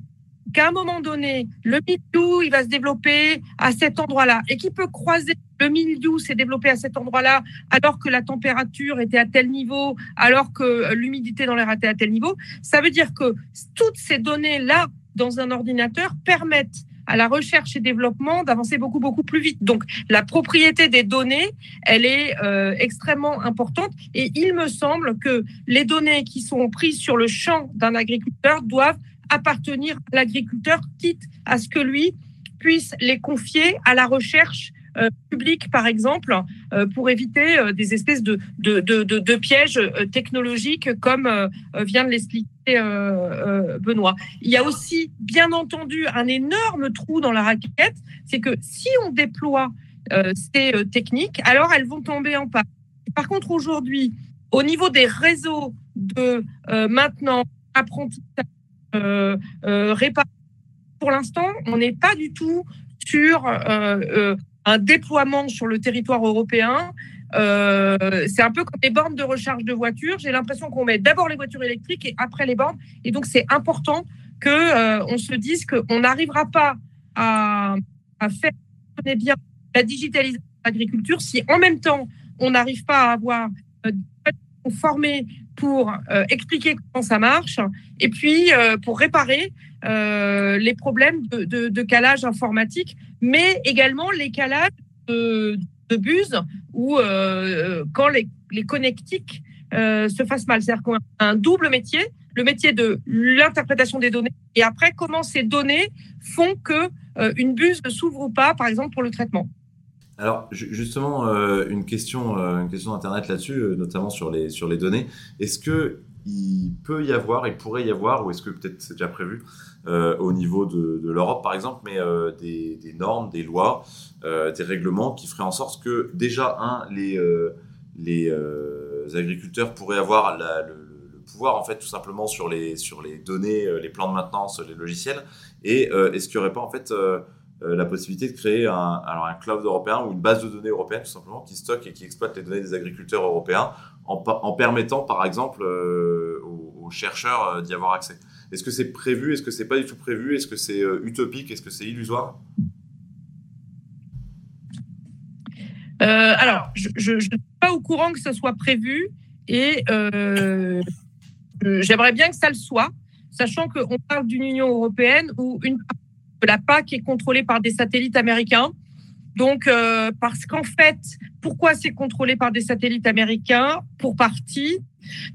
qu'à un moment donné, le mildiou, il va se développer à cet endroit-là. Et qui peut croiser le mildiou s'est développé à cet endroit-là alors que la température était à tel niveau, alors que l'humidité dans l'air était à tel niveau, ça veut dire que toutes ces données-là dans un ordinateur permettent à la recherche et développement d'avancer beaucoup beaucoup plus vite. Donc la propriété des données, elle est euh, extrêmement importante. Et il me semble que les données qui sont prises sur le champ d'un agriculteur doivent appartenir à l'agriculteur, quitte à ce que lui puisse les confier à la recherche euh, publique, par exemple, euh, pour éviter euh, des espèces de, de, de, de pièges technologiques, comme vient de l'expliquer Benoît. Il y a aussi, bien entendu, un énorme trou dans la raquette, c'est que si on déploie ces techniques, alors elles vont tomber en panne. Par contre, aujourd'hui, au niveau des réseaux de maintenant apprentissage, euh, euh, Pour l'instant, on n'est pas du tout sur euh, un déploiement sur le territoire européen. c'est un peu comme les bornes de recharge de voitures. J'ai l'impression qu'on met d'abord les voitures électriques et après les bornes. Et donc, c'est important que on se dise qu'on n'arrivera pas à, à faire bien la digitalisation de l'agriculture si en même temps on n'arrive pas à avoir formés pour euh, expliquer comment ça marche et puis euh, pour réparer euh, les problèmes de, calage informatique, mais également les calages de, de buse où quand les, connectiques se fassent mal. C'est-à-dire qu'on a un double métier, le métier de l'interprétation des données, et après comment ces données font que une ne s'ouvre ou pas, par exemple pour le traitement. Alors justement, une question, une question d'internet là-dessus, notamment sur les sur les données. Est-ce que il peut y avoir, il pourrait y avoir, ou est-ce que peut-être c'est déjà prévu, euh, au niveau de, l'Europe par exemple, mais euh, des, normes, des lois, euh, des règlements qui feraient en sorte que déjà, un, les, les agriculteurs pourraient avoir le, pouvoir en fait tout simplement sur les, sur les données, les plans de maintenance, les logiciels, et est-ce qu'il n'y aurait pas en fait la possibilité de créer un, alors un cloud européen ou une base de données européenne tout simplement qui stocke et qui exploite les données des agriculteurs européens en, permettant par exemple aux, aux, chercheurs d'y avoir accès. Est-ce que c'est prévu? Est-ce que c'est pas du tout prévu? Est-ce que c'est euh, utopique? Est-ce que c'est illusoire? Euh, alors, je ne suis pas au courant que ce soit prévu et euh, j'aimerais bien que ça le soit, sachant qu'on parle d'une Union européenne où une partie la PAC est contrôlée par des satellites américains. Donc, parce qu'en fait, pourquoi c'est contrôlé par des satellites américains Pour partie,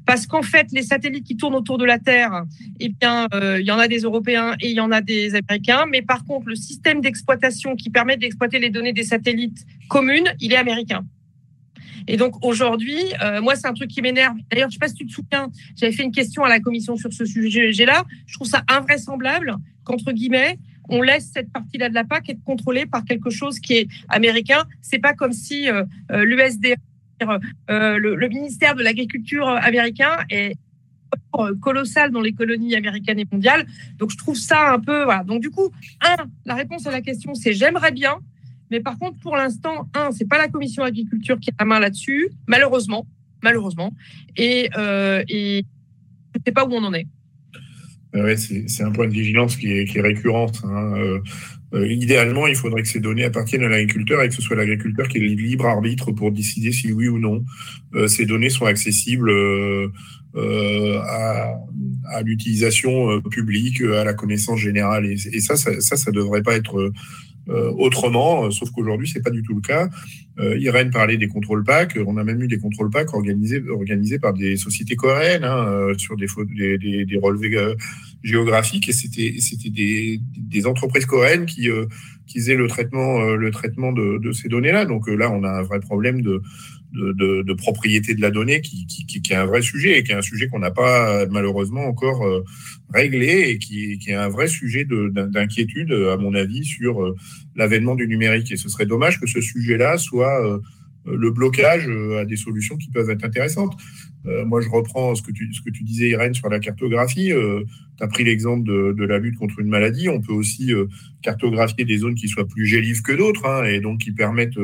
parce qu'en fait, les satellites qui tournent autour de la Terre, eh bien, euh, il y en a des Européens et il y en a des Américains. Mais par contre, le système d'exploitation qui permet d'exploiter les données des satellites communes, il est américain. Et donc aujourd'hui, euh, moi, c'est un truc qui m'énerve. D'ailleurs, je sais pas si tu te souviens, j'avais fait une question à la commission sur ce sujet-là. Je trouve ça invraisemblable qu'entre guillemets, on laisse cette partie-là de la PAC être contrôlée par quelque chose qui est américain. C'est pas comme si euh, euh l'USDA euh, le, ministère de l'Agriculture américain est colossal dans les colonies américaines et mondiales. Donc je trouve ça un peu. Donc du coup, un, la réponse à la question c'est j'aimerais bien, mais par contre pour l'instant, un, c'est pas la commission agriculture qui a la main là-dessus, malheureusement, malheureusement, et euh, et sais pas où on en est. Ouais, c'est un point de vigilance qui est, est récurrent. Hein. Euh, euh, idéalement, il faudrait que ces données appartiennent à l'agriculteur et que ce soit l'agriculteur qui le libre arbitre pour décider si oui ou non euh, ces données sont accessibles euh, à, l'utilisation publique, à la connaissance générale. Et, ça, ça, ça, ça devrait pas être euh, autrement, euh, sauf qu'aujourd'hui, c'est pas du tout le cas. Euh, Irène parlait des contrôles PAC. On a même eu des contrôles PAC organisés, organisés par des sociétés coréennes hein, sur des, des, des, des relevés géographiques, et c'était c'était des, des entreprises coréennes qui qui faisaient le traitement le traitement de, de ces données-là. Donc là, on a un vrai problème de de, propriété de la donnée qui, qui, est un vrai sujet et qui est un sujet qu'on n'a pas malheureusement encore euh, réglé et qui, qui, est un vrai sujet d'inquiétude, à mon avis, sur euh, l'avènement du numérique. Et ce serait dommage que ce sujet-là soit euh, le blocage à des solutions qui peuvent être intéressantes. Moi, je reprends ce que tu, disais, Irène, sur la cartographie. tu as pris l'exemple de, la lutte contre une maladie. On peut aussi cartographier des zones qui soient plus gélives que d'autres hein, et donc qui permettent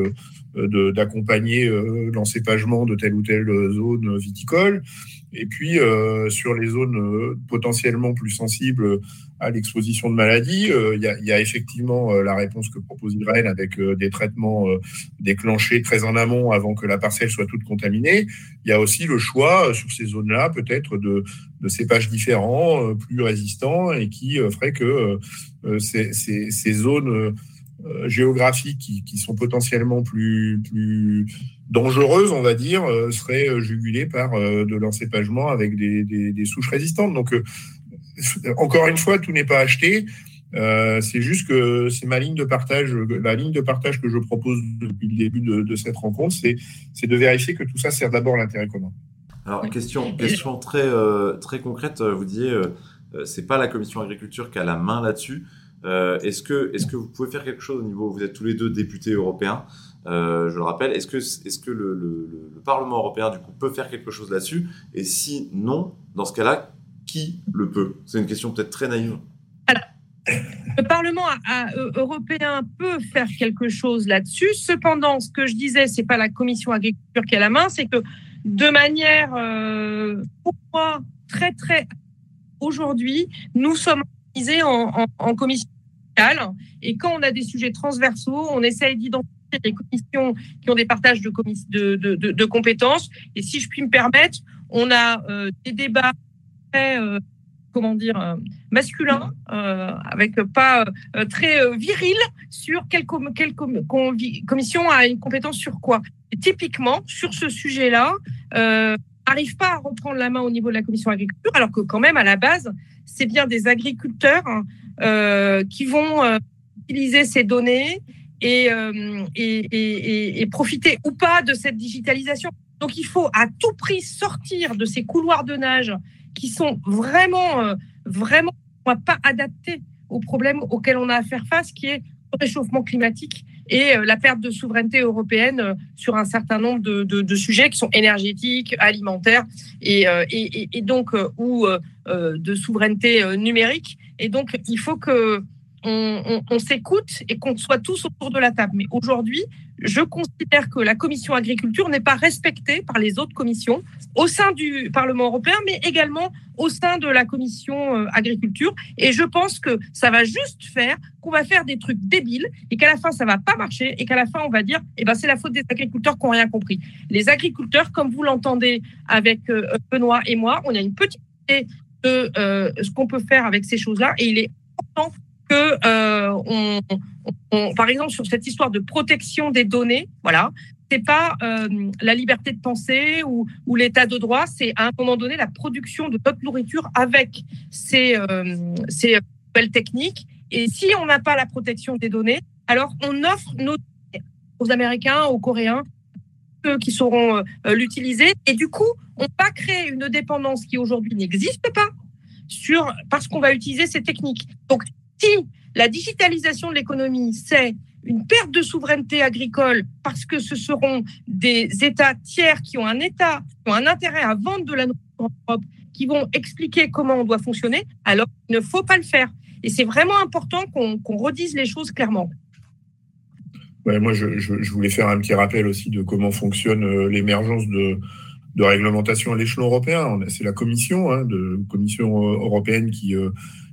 euh, d'accompagner euh, l'encépagement de telle ou telle zone viticole. Et puis, euh, sur les zones potentiellement plus sensibles à l'exposition de maladies, il y, a, effectivement la réponse que propose Irène avec des traitements déclenchés très en amont avant que la parcelle soit toute contaminée. Il y a aussi le choix sur ces zones-là peut-être de, de, cépages différents, plus résistants et qui ferait que ces, ces, zones euh, géographiques qui, sont potentiellement plus dangereuses, on va dire, euh, seraient euh, jugulées par de l'encépagement avec des, souches résistantes. Donc, encore une fois, tout n'est pas acheté. c'est juste que c'est ma ligne de partage, la ligne de partage que je propose depuis le début de, cette rencontre, c'est de vérifier que tout ça sert d'abord l'intérêt commun. Alors, question, question très, très concrète, vous disiez, c'est pas la commission agriculture qui a la main là-dessus. Euh, est-ce que, est que vous pouvez faire quelque chose au niveau, vous êtes tous les deux députés européens, euh, je le rappelle, est-ce que, le, le, Parlement européen, du coup, peut faire quelque chose là-dessus? Et si non, dans ce cas-là, qui le peut? C'est une question peut-être très naïve. Le Parlement euh, européen peut faire quelque chose là-dessus. Cependant, ce que je disais, c'est pas la commission agriculture qui a la main, c'est que de manière, pour moi, très très aujourd'hui, nous sommes organisés en, en, en commission et quand on a des sujets transversaux, on essaye d'identifier des commissions qui ont des partages de, compétences. Et si je puis me permettre, on a euh, des débats très, euh, comment dire, euh, masculins, avec pas très viril sur quelle, commission a une compétence sur quoi. typiquement, sur ce sujet-là, n'arrive pas à reprendre la main au niveau de la commission agriculture, alors que quand même, à la base, c'est bien des agriculteurs hein, qui vont utiliser ces données et, euh, et, profiter ou pas de cette digitalisation. Donc, il faut à tout prix sortir de ces couloirs de nage qui sont vraiment, vraiment pas adaptés aux problèmes auxquels on a à faire face, qui est le réchauffement climatique et la perte de souveraineté européenne sur un certain nombre de, sujets qui sont énergétiques, alimentaires et donc ou de souveraineté numérique. Et donc, il faut que on, s'écoute et qu'on soit tous autour de la table. Mais aujourd'hui, je considère que la commission agriculture n'est pas respectée par les autres commissions au sein du Parlement européen, mais également au sein de la commission euh, agriculture. Et je pense que ça va juste faire qu'on va faire des trucs débiles et qu'à la fin, ça va pas marcher et qu'à la fin, on va dire, eh ben, c'est la faute des agriculteurs qui n'ont rien compris. Les agriculteurs, comme vous l'entendez avec euh, Benoît et moi, on a une petite idée de euh, ce qu'on peut faire avec ces choses-là et il est important euh, par exemple sur cette histoire de protection des données, voilà, c'est pas euh, la liberté de penser ou, l'état de droit, c'est à un moment donné la production de notre nourriture avec ces, euh, nouvelles techniques. Et si on n'a pas la protection des données, alors on offre nos aux Américains, aux Coréens, ceux qui sauront euh, l'utiliser. Et du coup, on va créer une dépendance qui aujourd'hui n'existe pas sur parce qu'on va utiliser ces techniques. Donc si la digitalisation de l'économie, c'est une perte de souveraineté agricole parce que ce seront des États tiers qui ont un État, qui ont un intérêt à vendre de la nourriture en Europe, qui vont expliquer comment on doit fonctionner, alors il ne faut pas le faire. Et c'est vraiment important qu'on qu redise les choses clairement. Ouais, moi, je, voulais faire un petit rappel aussi de comment fonctionne euh, l'émergence de, de réglementation à l'échelon européen. C'est la Commission, hein, de Commission européenne qui euh,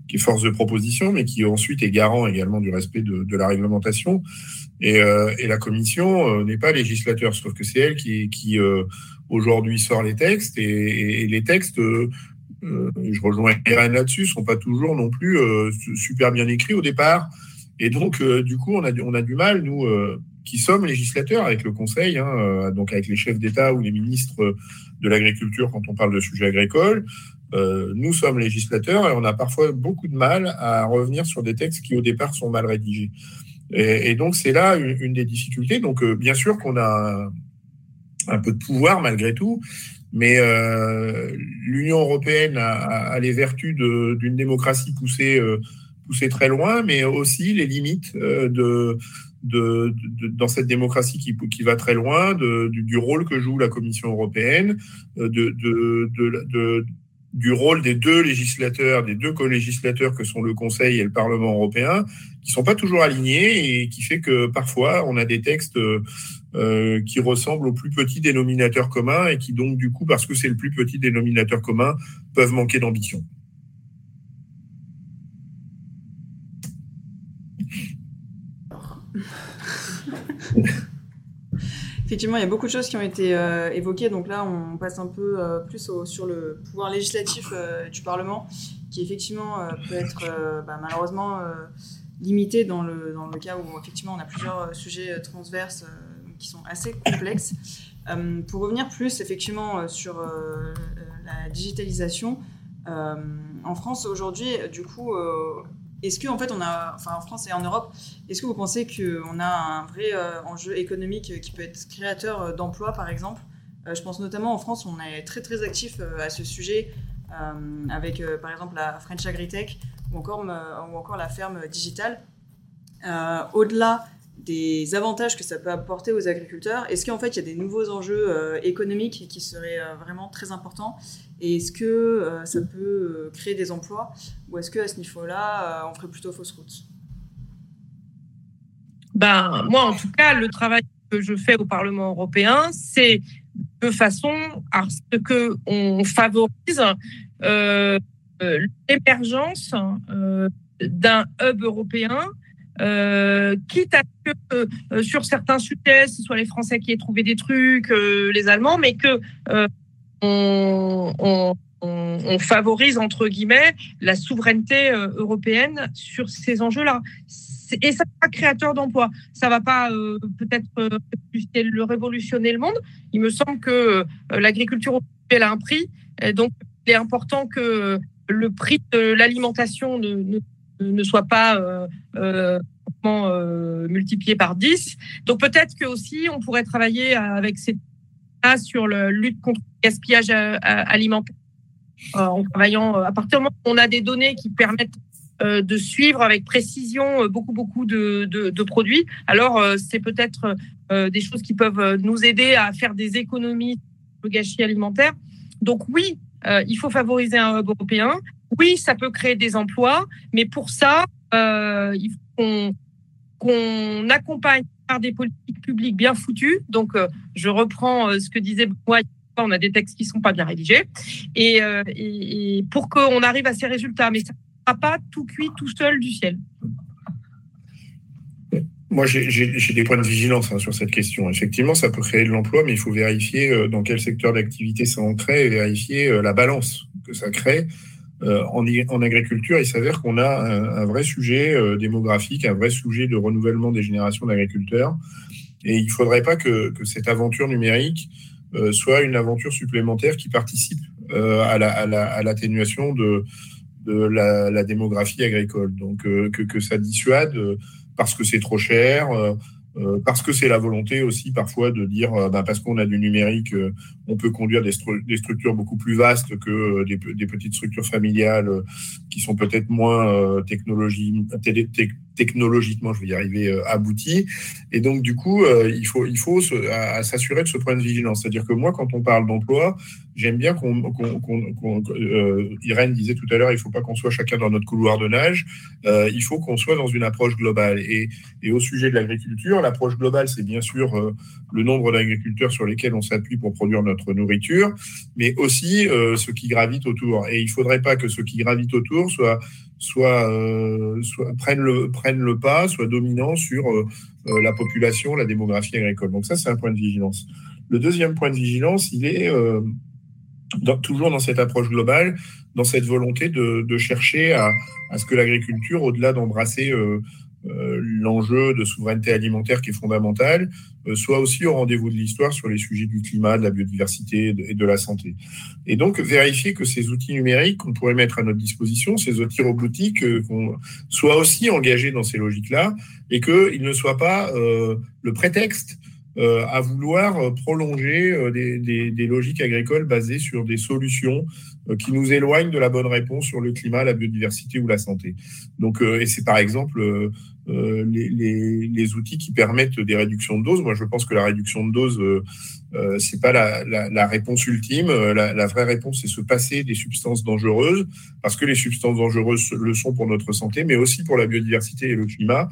qui est force de proposition, mais qui ensuite est garant également du respect de, la réglementation. Et, euh, la Commission euh, n'est pas législateur, sauf que c'est elle qui, euh, aujourd'hui sort les textes, et, les textes, je rejoins Irène là-dessus, sont pas toujours non plus super bien écrits au départ. Et donc, du coup, on a, on a du mal, nous, qui sommes législateurs avec le Conseil, hein, donc avec les chefs d'État ou les ministres de l'agriculture quand on parle de sujets agricoles, euh, nous sommes législateurs et on a parfois beaucoup de mal à revenir sur des textes qui au départ sont mal rédigés. Et, donc c'est là une, des difficultés. Donc euh, bien sûr qu'on a un, peu de pouvoir malgré tout, mais euh, l'Union européenne a, les vertus d'une démocratie poussée, très loin, mais aussi les limites de dans cette démocratie qui, va très loin, du, rôle que joue la Commission européenne, de, du rôle des deux législateurs, des deux co-législateurs que sont le Conseil et le Parlement européen, qui sont pas toujours alignés et qui fait que parfois on a des textes euh, qui ressemblent au plus petit dénominateur commun et qui donc du coup, parce que c'est le plus petit dénominateur commun, peuvent manquer d'ambition. Effectivement, il y a beaucoup de choses qui ont été euh, évoquées. Donc là, on passe un peu euh, plus sur le pouvoir législatif euh, du Parlement, qui effectivement peut être bah, malheureusement limité dans le, dans le cas où effectivement on a plusieurs sujets transverses qui sont assez complexes. pour revenir plus effectivement sur la digitalisation, en France aujourd'hui, du coup, est-ce qu'en en fait, on a, enfin en France et en Europe, est-ce que vous pensez qu'on a un vrai euh, enjeu économique qui peut être créateur euh, d'emplois, par exemple? Euh, Je pense notamment en France, on est très très actif à ce sujet, avec par exemple la French Agritech ou encore, ou encore la ferme digitale. Au-delà des avantages que ça peut apporter aux agriculteurs, est-ce qu'en fait il y a des nouveaux enjeux économiques qui seraient vraiment très importants? Et est-ce que euh, ça peut euh, créer des emplois ou est-ce qu'à ce, ce niveau-là, euh, on ferait plutôt fausse route? Ben, Moi, en tout cas, le travail que je fais au Parlement européen, c'est de façon à ce qu'on favorise l'émergence d'un hub européen quitte à que sur certains sujets, ce soit les Français qui aient trouvé des trucs, les Allemands, mais que on, favorise, entre guillemets, la souveraineté euh, européenne sur ces enjeux-là. et ça créateur d'emplois. Ça va pas peut-être le révolutionner le monde. Il me semble que l'agriculture elle a un prix, donc il est important que le prix de l'alimentation ne, ne, soit pas multiplié par 10. Donc peut-être que aussi on pourrait travailler avec ces sur la lutte contre le gaspillage alimentaire euh, en travaillant euh, à partir du moment où on a des données qui permettent euh, de suivre avec précision beaucoup beaucoup de, de, produits. Alors c'est peut-être des choses qui peuvent nous aider à faire des économies de gâchis alimentaire. Donc oui, il faut favoriser un hub européen. Oui, ça peut créer des emplois, mais pour ça, il faut qu'on accompagne par des politiques publiques bien foutues. Donc je reprends ce que disait moi on a des textes qui sont pas bien rédigés, et, euh, pour qu'on arrive à ces résultats. Mais ça ne sera pas tout cuit tout seul du ciel. Moi, j'ai des points de vigilance hein, sur cette question. Effectivement, ça peut créer de l'emploi, mais il faut vérifier euh, dans quel secteur d'activité ça en crée et vérifier euh, la balance que ça crée. En, en, agriculture, il s'avère qu'on a un, vrai sujet démographique, un vrai sujet de renouvellement des générations d'agriculteurs. Et il ne faudrait pas que, cette aventure numérique euh, soit une aventure supplémentaire qui participe euh, à l'atténuation de, la, démographie agricole. Donc euh, que, ça dissuade parce que c'est trop cher, euh, parce que c'est la volonté aussi parfois de dire, euh, bah, parce qu'on a du numérique, euh, on peut conduire des, structures beaucoup plus vastes que des, petites structures familiales qui sont peut-être moins technologie, technologiquement, je vais y arriver, abouties. Et donc, du coup, il faut, s'assurer de ce point de vigilance. C'est-à-dire que moi, quand on parle d'emploi, j'aime bien qu'on, Irène disait tout à l'heure, il ne faut pas qu'on soit chacun dans notre couloir de nage, il faut qu'on soit dans une approche globale. Et, au sujet de l'agriculture, l'approche globale, c'est bien sûr euh, le nombre d'agriculteurs sur lesquels on s'appuie pour produire notre nourriture, mais aussi euh, ce qui gravite autour. Et il ne faudrait pas que ce qui gravite autour soit, soit, euh, soit prenne, le, le pas, soit dominant sur la population, la démographie agricole. Donc ça, c'est un point de vigilance. Le deuxième point de vigilance, il est toujours dans cette approche globale, dans cette volonté de, chercher à, ce que l'agriculture, au-delà d'embrasser euh, l'enjeu de souveraineté alimentaire qui est fondamental, euh, soit aussi au rendez-vous de l'histoire sur les sujets du climat, de la biodiversité et de, la santé. Et donc, vérifier que ces outils numériques qu'on pourrait mettre à notre disposition, ces outils robotiques, euh, soient aussi engagés dans ces logiques-là et qu'ils ne soient pas le prétexte à vouloir prolonger des, logiques agricoles basées sur des solutions qui nous éloignent de la bonne réponse sur le climat, la biodiversité ou la santé. Donc, et c'est par exemple euh, les, outils qui permettent des réductions de doses. Moi, je pense que la réduction de dose, euh, euh c'est pas la, réponse ultime. La, vraie réponse, c'est se passer des substances dangereuses, parce que les substances dangereuses le sont pour notre santé, mais aussi pour la biodiversité et le climat.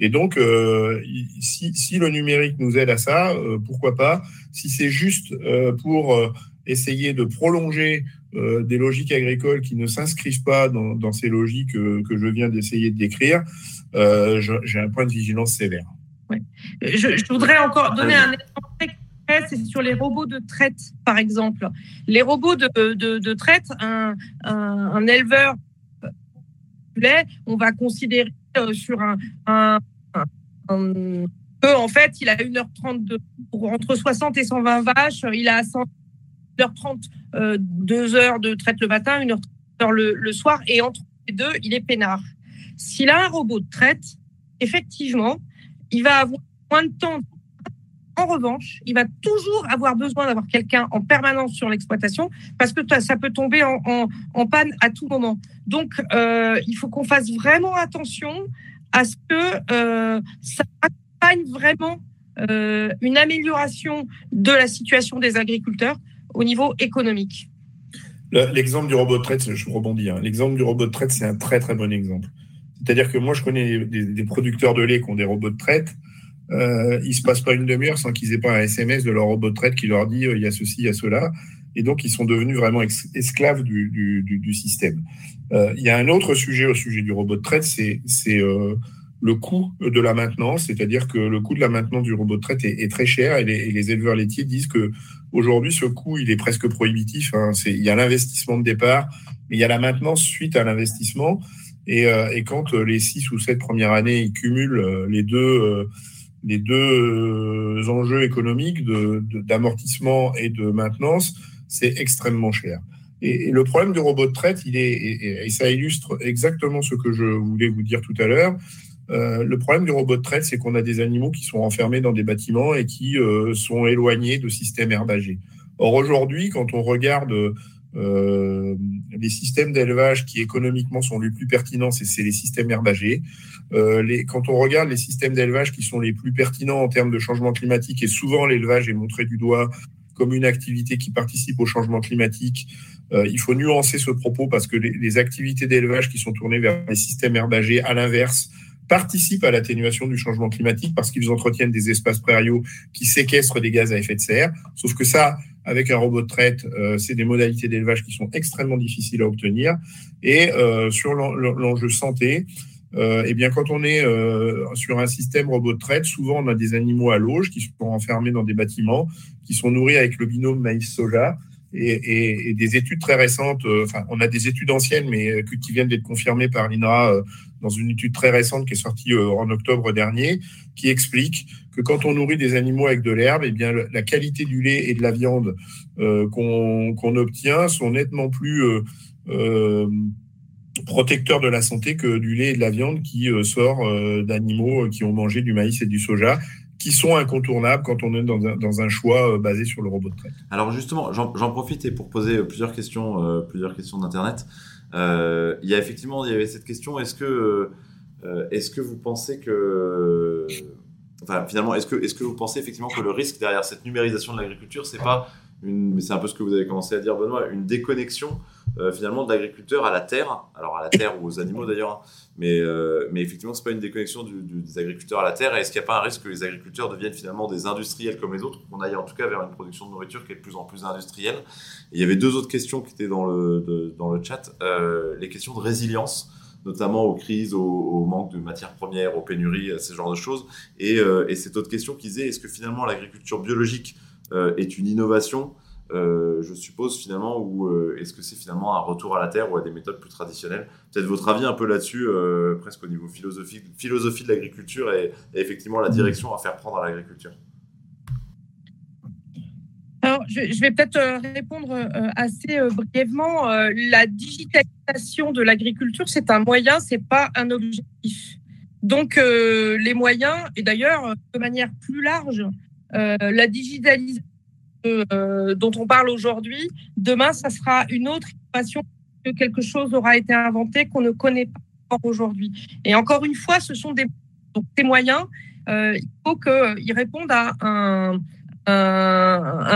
Et donc, euh, si, le numérique nous aide à ça, pourquoi pas? Si c'est juste pour essayer de prolonger des logiques agricoles qui ne s'inscrivent pas dans, ces logiques que je viens d'essayer de décrire, euh, j'ai un point de vigilance sévère. Je, voudrais encore donner un exemple très c'est sur les robots de traite, par exemple. Les robots de, de, traite, un, un, éleveur, on va considérer euh, sur un, un, en fait, il a 1h30 de, entre 60 et 120 vaches, il a 1h30, euh, 2 heures de traite le matin, 1h30 le, le soir, et entre les deux, il est peinard. S'il a un robot de traite, effectivement, il va avoir moins de temps. En revanche, il va toujours avoir besoin d'avoir quelqu'un en permanence sur l'exploitation parce que ça peut tomber en, panne à tout moment. Donc, euh, il faut qu'on fasse vraiment attention à ce que euh, ça accompagne vraiment euh, une amélioration de la situation des agriculteurs au niveau économique. L'exemple du robot de traite, je rebondis, hein. l'exemple du robot de traite, c'est un très très bon exemple. C'est-à-dire que moi, je connais des, producteurs de lait qui ont des robots de traite. Euh, il se passe pas une demi-heure sans qu'ils aient pas un SMS de leur robot de traite qui leur dit euh, il y a ceci, il y a cela. Et donc, ils sont devenus vraiment esclaves du, système. Euh, il y a un autre sujet au sujet du robot de traite, c'est euh, le coût de la maintenance, c'est-à-dire que le coût de la maintenance du robot de traite est, très cher et les, éleveurs laitiers disent que aujourd'hui ce coût il est presque prohibitif. Hein. Il y a l'investissement de départ, mais il y a la maintenance suite à l'investissement. Et, et quand les six ou sept premières années, ils cumulent les deux les deux enjeux économiques d'amortissement de, et de maintenance, c'est extrêmement cher. Et, le problème du robot de traite, il est, et, ça illustre exactement ce que je voulais vous dire tout à l'heure. Euh, le problème du robot de traite, c'est qu'on a des animaux qui sont enfermés dans des bâtiments et qui euh, sont éloignés de systèmes herbagés. Or aujourd'hui, quand on regarde euh, les systèmes d'élevage qui économiquement sont les plus pertinents, c'est les systèmes herbagés. Les, quand on regarde les systèmes d'élevage qui sont les plus pertinents en termes de changement climatique, et souvent l'élevage est montré du doigt comme une activité qui participe au changement climatique, il faut nuancer ce propos parce que les, activités d'élevage qui sont tournées vers les systèmes herbagés, à l'inverse, participent à l'atténuation du changement climatique parce qu'ils entretiennent des espaces prairiaux qui séquestrent des gaz à effet de serre. Sauf que ça, avec un robot de traite, euh, c'est des modalités d'élevage qui sont extrêmement difficiles à obtenir. Et euh, sur l'enjeu santé, euh, eh bien, quand on est euh, sur un système robot de traite, souvent on a des animaux à l'auge qui sont enfermés dans des bâtiments, qui sont nourris avec le binôme maïs-soja. Et, des études très récentes, euh, enfin, on a des études anciennes, mais qui viennent d'être confirmées par l'INRA dans une étude très récente qui est sortie en octobre dernier, qui explique que quand on nourrit des animaux avec de l'herbe, eh bien, la qualité du lait et de la viande qu'on obtient sont nettement plus protecteur de la santé que du lait et de la viande qui euh, sort euh, d'animaux euh, qui ont mangé du maïs et du soja qui sont incontournables quand on est dans un, dans un choix basé sur le robot de traite. Alors justement, j'en profite et pour poser plusieurs questions, plusieurs questions d'internet. il y a effectivement, il y avait cette question est-ce que, est-ce que vous pensez que, enfin finalement, est-ce que, est-ce que vous pensez effectivement que le risque derrière cette numérisation de l'agriculture, c'est pas une, mais c'est un peu ce que vous avez commencé à dire, Benoît, une déconnexion euh, finalement de l'agriculteur à la terre, alors à la terre ou aux animaux d'ailleurs, hein. Mais, euh, mais effectivement, c'est pas une déconnexion des agriculteurs à la terre. Est-ce qu'il n'y a pas un risque que les agriculteurs deviennent finalement des industriels comme les autres, qu'on aille en tout cas vers une production de nourriture qui est de plus en plus industrielle Il y avait deux autres questions qui étaient dans le, dans le chat, euh, les questions de résilience notamment aux crises, au, manque de matières premières, aux pénuries, à ce genre de choses. Et, et cette autre question qui disait, est-ce que finalement l'agriculture biologique euh, est une innovation, euh, je suppose finalement, ou euh, est-ce que c'est finalement un retour à la terre ou à des méthodes plus traditionnelles? Peut-être votre avis un peu là-dessus, presque au niveau philosophie, philosophie de l'agriculture et, effectivement la direction à faire prendre à l'agriculture. Alors, je, vais peut-être répondre assez brièvement. La digitalisation de l'agriculture, c'est un moyen, c'est pas un objectif. Donc, les moyens, et d'ailleurs, de manière plus large, euh, la digitalisation euh, dont on parle aujourd'hui, demain, ça sera une autre innovation que quelque chose aura été inventé qu'on ne connaît pas encore aujourd'hui. Et encore une fois, ce sont des, moyens. Euh, il faut qu'ils répondent à un,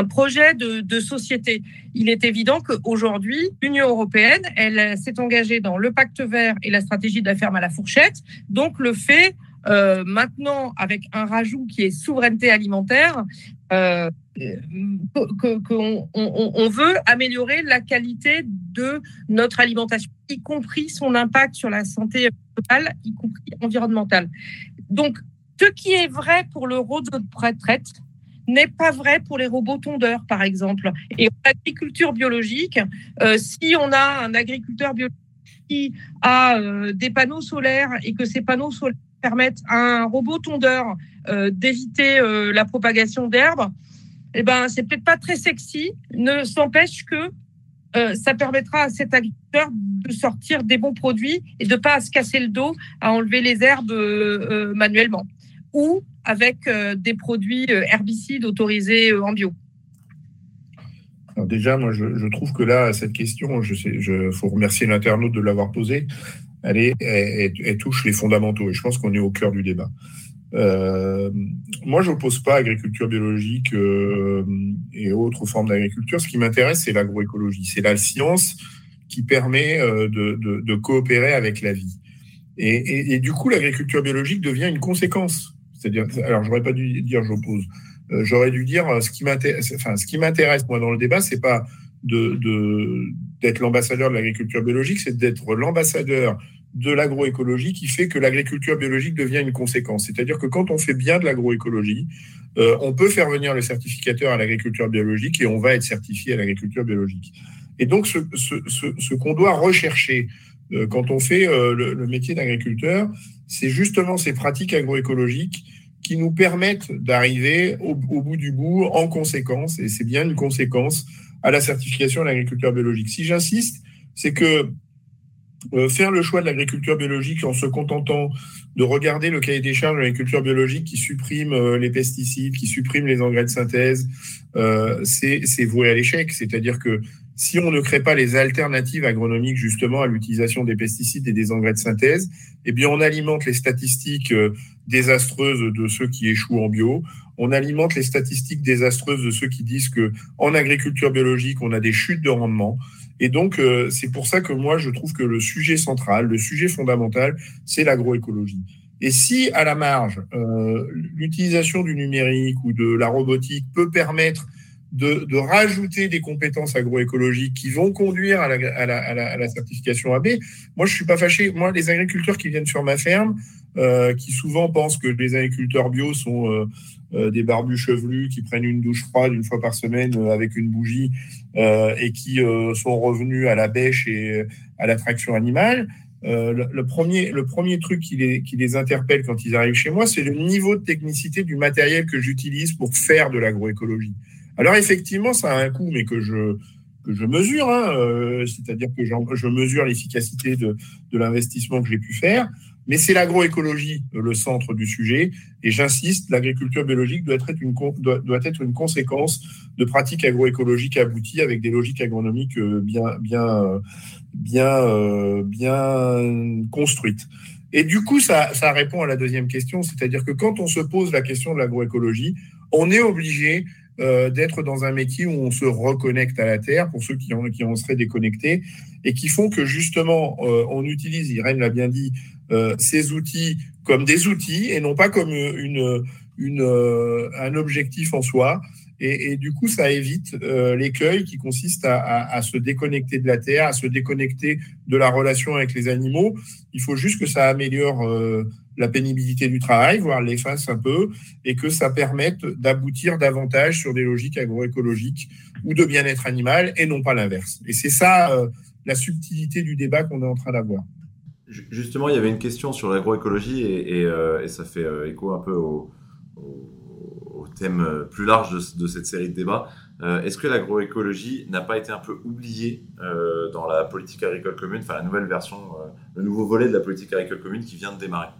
projet de, de, société. Il est évident qu'aujourd'hui, l'Union européenne, elle s'est engagée dans le pacte vert et la stratégie de la ferme à la fourchette. Donc, le fait euh, maintenant, avec un rajout qui est souveraineté alimentaire, euh, qu'on on, veut améliorer la qualité de notre alimentation, y compris son impact sur la santé totale, y compris environnementale. Donc, ce qui est vrai pour le robot de retraite n'est pas vrai pour les robots tondeurs, par exemple. Et en agriculture biologique, euh, si on a un agriculteur biologique qui a des panneaux solaires et que ces panneaux solaires permettre à un robot tondeur euh, d'éviter euh, la propagation d'herbes, eh ben, c'est peut-être pas très sexy, ne s'empêche que euh, ça permettra à cet agriculteur de sortir des bons produits et de pas se casser le dos à enlever les herbes manuellement ou avec des produits herbicides autorisés en bio. Déjà, moi, je, trouve que là, cette question, je sais, je faut remercier l'internaute de l'avoir posée elle, elle, touche les fondamentaux et je pense qu'on est au cœur du débat. Euh, moi, je n'oppose pas agriculture biologique euh, et autres formes d'agriculture. Ce qui m'intéresse, c'est l'agroécologie. C'est la science qui permet euh, de, coopérer avec la vie. Et du coup, l'agriculture biologique devient une conséquence. C'est-à-dire, alors, j'aurais pas dû dire j'oppose. Euh, j'aurais dû dire ce qui m'intéresse. Enfin, ce qui m'intéresse moi dans le débat, c'est pas de d'être l'ambassadeur de l'agriculture biologique, c'est d'être l'ambassadeur de l'agroécologie qui fait que l'agriculture biologique devient une conséquence. C'est-à-dire que quand on fait bien de l'agroécologie, euh, on peut faire venir le certificateur à l'agriculture biologique et on va être certifié à l'agriculture biologique. Et donc, ce, qu'on doit rechercher quand on fait le, métier d'agriculteur, c'est justement ces pratiques agroécologiques qui nous permettent d'arriver au, bout du bout en conséquence, et c'est bien une conséquence, à la certification de l'agriculture biologique. Si j'insiste, c'est que euh, faire le choix de l'agriculture biologique en se contentant de regarder le cahier des charges de l'agriculture biologique qui supprime euh, les pesticides, qui supprime les engrais de synthèse, euh, c'est voué à l'échec. C'est-à-dire que si on ne crée pas les alternatives agronomiques justement à l'utilisation des pesticides et des engrais de synthèse, eh bien on alimente les statistiques désastreuses de ceux qui échouent en bio. On alimente les statistiques désastreuses de ceux qui disent que en agriculture biologique on a des chutes de rendement. Et donc, euh, c'est pour ça que moi, je trouve que le sujet central, le sujet fondamental, c'est l'agroécologie. Et si, à la marge, euh, l'utilisation du numérique ou de la robotique peut permettre de, rajouter des compétences agroécologiques qui vont conduire à la, certification AB, moi, je suis pas fâché. Moi, les agriculteurs qui viennent sur ma ferme, euh, qui souvent pensent que les agriculteurs bio sont euh, des barbus chevelus qui prennent une douche froide une fois par semaine euh, avec une bougie euh, et qui sont revenus à la bêche et à l'attraction animale. le, premier, le premier truc qui les, qui les interpelle quand ils arrivent chez moi, c'est le niveau de technicité du matériel que j'utilise pour faire de l'agroécologie. Alors effectivement, ça a un coût, mais que je, que je mesure, hein, c'est-à-dire que je mesure l'efficacité de, de l'investissement que j'ai pu faire. Mais c'est l'agroécologie le centre du sujet. Et j'insiste, l'agriculture biologique doit être, une, doit, être une conséquence de pratiques agroécologiques abouties avec des logiques agronomiques euh, bien, bien, bien, euh, bien construites. Et du coup, ça, ça répond à la deuxième question, c'est-à-dire que quand on se pose la question de l'agroécologie, on est obligé euh, d'être dans un métier où on se reconnecte à la terre, pour ceux qui en, qui en seraient déconnectés, et qui font que justement, on utilise, Irène l'a bien dit, euh, ces outils comme des outils et non pas comme une, une, euh, un objectif en soi. Et, du coup, ça évite euh, l'écueil qui consiste à, se déconnecter de la terre, à se déconnecter de la relation avec les animaux. Il faut juste que ça améliore la pénibilité du travail, voire l'efface un peu, et que ça permette d'aboutir davantage sur des logiques agroécologiques ou de bien-être animal, et non pas l'inverse. Et c'est ça la subtilité du débat qu'on est en train d'avoir. Justement, il y avait une question sur l'agroécologie et, euh, ça fait euh, écho un peu au, thème euh, plus large de, cette série de débats. Est-ce que l'agroécologie n'a pas été un peu oubliée dans la politique agricole commune, enfin la nouvelle version, le nouveau volet de la politique agricole commune qui vient de démarrer?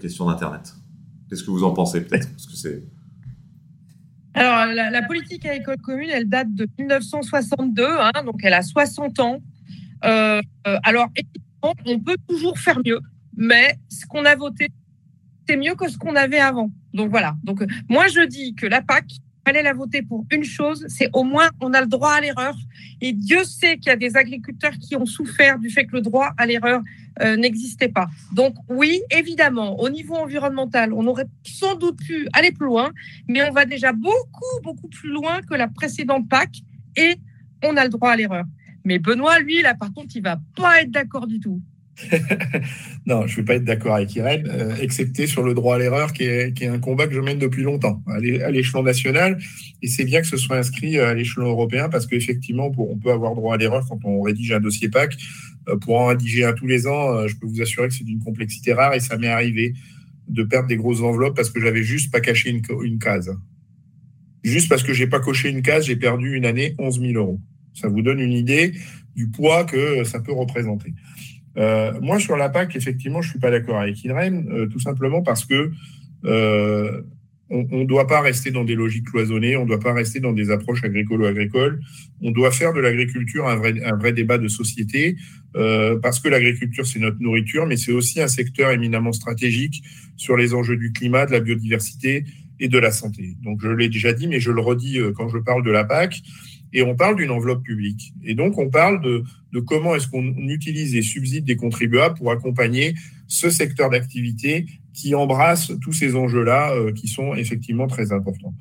Question d'Internet. Qu'est-ce que vous en pensez peut-être? Alors, la, politique agricole commune, elle date de 1962, hein, donc elle a 60 ans. alors, on peut toujours faire mieux, mais ce qu'on a voté, c'est mieux que ce qu'on avait avant. Donc voilà. Donc moi je dis que la PAC, fallait la voter pour une chose, c'est au moins on a le droit à l'erreur. Et Dieu sait qu'il y a des agriculteurs qui ont souffert du fait que le droit à l'erreur euh, n'existait pas. Donc oui, évidemment, au niveau environnemental, on aurait sans doute pu aller plus loin, mais on va déjà beaucoup, beaucoup plus loin que la précédente PAC et on a le droit à l'erreur. Mais Benoît, lui, là, par contre, il va pas être d'accord du tout. non, je ne vais pas être d'accord avec Irène, euh, excepté sur le droit à l'erreur, qui est, un combat que je mène depuis longtemps à l'échelon national. Et c'est bien que ce soit inscrit à l'échelon européen, parce qu'effectivement, on peut avoir droit à l'erreur quand on rédige un dossier PAC. Euh, pour en rédiger un tous les ans, euh, je peux vous assurer que c'est d'une complexité rare, et ça m'est arrivé de perdre des grosses enveloppes parce que j'avais juste pas caché une, une case. Juste parce que j'ai pas coché une case, j'ai perdu une année 11 000 euros. Ça vous donne une idée du poids que ça peut représenter. Euh, moi, sur la PAC, effectivement, je ne suis pas d'accord avec Irène, euh, tout simplement parce que euh, on ne doit pas rester dans des logiques cloisonnées, on ne doit pas rester dans des approches agricolo-agricoles. On doit faire de l'agriculture un vrai, un vrai débat de société, parce que l'agriculture, c'est notre nourriture, mais c'est aussi un secteur éminemment stratégique sur les enjeux du climat, de la biodiversité et de la santé. Donc, je l'ai déjà dit, mais je le redis quand je parle de la PAC et on parle d'une enveloppe publique. Et donc, on parle de, comment est-ce qu'on utilise les subsides des contribuables pour accompagner ce secteur d'activité qui embrasse tous ces enjeux-là euh, qui sont effectivement très importants.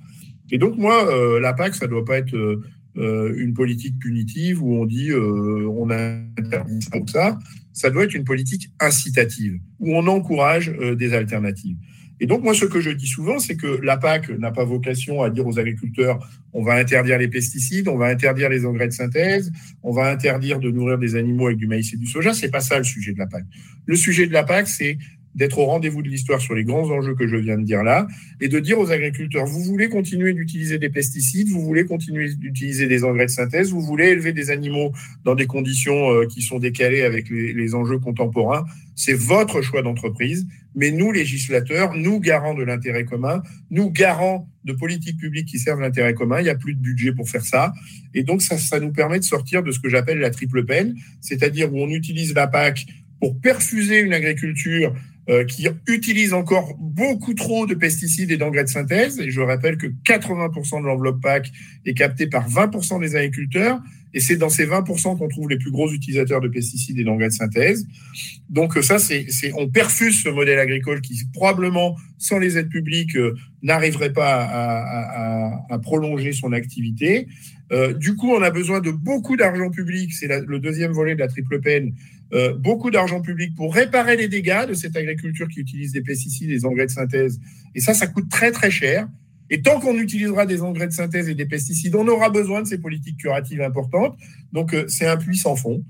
Et donc, moi, euh, la PAC, ça ne doit pas être euh, une politique punitive où on dit on interdit ça ça. Ça doit être une politique incitative où on encourage des alternatives. Et donc, moi, ce que je dis souvent, c'est que la PAC n'a pas vocation à dire aux agriculteurs, on va interdire les pesticides, on va interdire les engrais de synthèse, on va interdire de nourrir des animaux avec du maïs et du soja. C'est pas ça le sujet de la PAC. Le sujet de la PAC, c'est d'être au rendez-vous de l'histoire sur les grands enjeux que je viens de dire là, et de dire aux agriculteurs, vous voulez continuer d'utiliser des pesticides, vous voulez continuer d'utiliser des engrais de synthèse, vous voulez élever des animaux dans des conditions euh, qui sont décalées avec les, les enjeux contemporains, c'est votre choix d'entreprise, mais nous, législateurs, nous, garants de l'intérêt commun, nous, garants de politiques publiques qui servent l'intérêt commun, il n'y a plus de budget pour faire ça. Et donc, ça, ça nous permet de sortir de ce que j'appelle la triple peine, c'est-à-dire où on utilise la PAC pour perfuser une agriculture euh, qui utilise encore beaucoup trop de pesticides et d'engrais de synthèse. Et je rappelle que 80% de l'enveloppe PAC est captée par 20% des agriculteurs. Et c'est dans ces 20% qu'on trouve les plus gros utilisateurs de pesticides et d'engrais de synthèse. Donc ça, c'est, on perfuse ce modèle agricole qui probablement, sans les aides publiques, euh, n'arriverait pas à, prolonger son activité. Euh, du coup, on a besoin de beaucoup d'argent public. C'est le deuxième volet de la triple peine euh, beaucoup d'argent public pour réparer les dégâts de cette agriculture qui utilise des pesticides, des engrais de synthèse. Et ça, ça coûte très très cher. Et tant qu'on utilisera des engrais de synthèse et des pesticides, on aura besoin de ces politiques curatives importantes. Donc, euh, c'est un puits sans fond.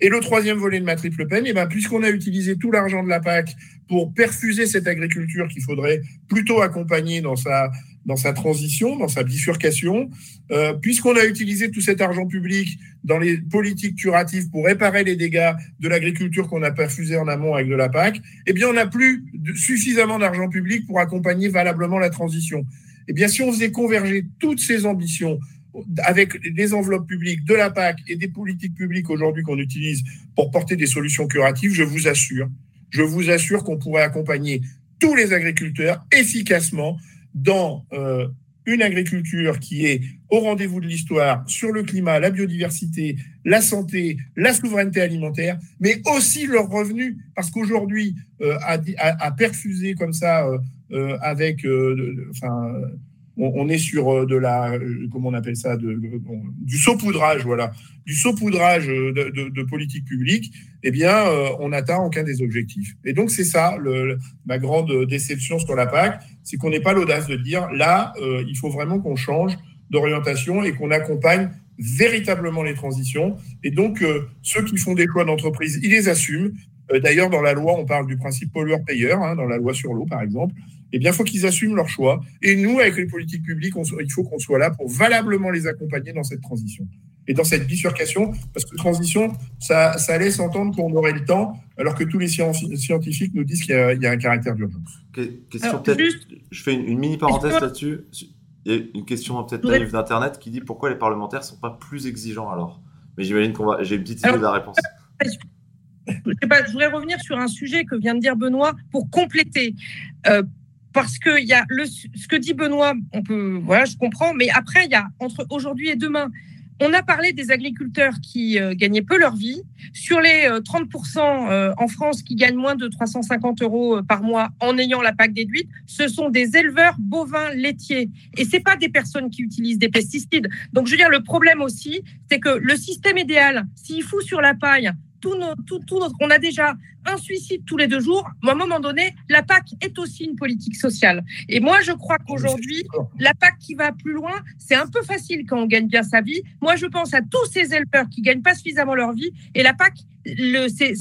Et le troisième volet de ma triple peine, eh ben, puisqu'on a utilisé tout l'argent de la PAC pour perfuser cette agriculture qu'il faudrait plutôt accompagner dans sa dans sa transition, dans sa bifurcation, euh, puisqu'on a utilisé tout cet argent public dans les politiques curatives pour réparer les dégâts de l'agriculture qu'on a perfusé en amont avec de la PAC, eh bien, on n'a plus suffisamment d'argent public pour accompagner valablement la transition. Eh bien, si on faisait converger toutes ces ambitions avec des enveloppes publiques, de la PAC et des politiques publiques aujourd'hui qu'on utilise pour porter des solutions curatives, je vous assure, je vous assure qu'on pourrait accompagner tous les agriculteurs efficacement dans euh, une agriculture qui est au rendez-vous de l'histoire sur le climat, la biodiversité, la santé, la souveraineté alimentaire, mais aussi leurs revenus, parce qu'aujourd'hui, euh, à, perfuser comme ça euh avec, euh, enfin, on, est sur euh, de la, comment on appelle ça, du saupoudrage, voilà, du saupoudrage de, politique publique, eh bien, on n'atteint aucun des objectifs. Et donc, c'est ça ma grande déception sur la PAC, c'est qu'on n'ait pas l'audace de dire là, euh, il faut vraiment qu'on change d'orientation et qu'on accompagne véritablement les transitions. Et donc, euh, ceux qui font des choix d'entreprise, ils les assument. Euh, D'ailleurs, dans la loi, on parle du principe pollueur-payeur, hein, dans la loi sur l'eau, par exemple. Eh bien, il faut qu'ils assument leurs choix. Et nous, avec les politiques publiques, on, il faut qu'on soit là pour valablement les accompagner dans cette transition et dans cette bifurcation, parce que transition, ça, ça laisse entendre qu'on aurait le temps, alors que tous les scientifiques nous disent qu'il y, y, a un caractère d'urgence. Question peut-être, juste... je fais une, une mini parenthèse là-dessus. Il y a une question peut-être naïve d'Internet qui dit pourquoi les parlementaires ne sont pas plus exigeants alors Mais j'imagine qu'on va. J'ai une petite idée alors, de la réponse. Je, pas, je voudrais revenir sur un sujet que vient de dire Benoît pour compléter. Euh, parce que y a le, ce que dit Benoît, on peut, voilà, je comprends, mais après, il y a entre aujourd'hui et demain, on a parlé des agriculteurs qui euh, gagnaient peu leur vie. Sur les euh, 30% euh, en France qui gagnent moins de 350 euros euh, par mois en ayant la PAC déduite, ce sont des éleveurs bovins laitiers. Et c'est pas des personnes qui utilisent des pesticides. Donc, je veux dire, le problème aussi, c'est que le système idéal, s'il fout sur la paille tout, nos, tout, tout notre, on a déjà un suicide tous les deux jours. À un moment donné, la PAC est aussi une politique sociale. Et moi, je crois qu'aujourd'hui, la PAC qui va plus loin, c'est un peu facile quand on gagne bien sa vie. Moi, je pense à tous ces éleveurs qui gagnent pas suffisamment leur vie. Et la PAC, le, c'est,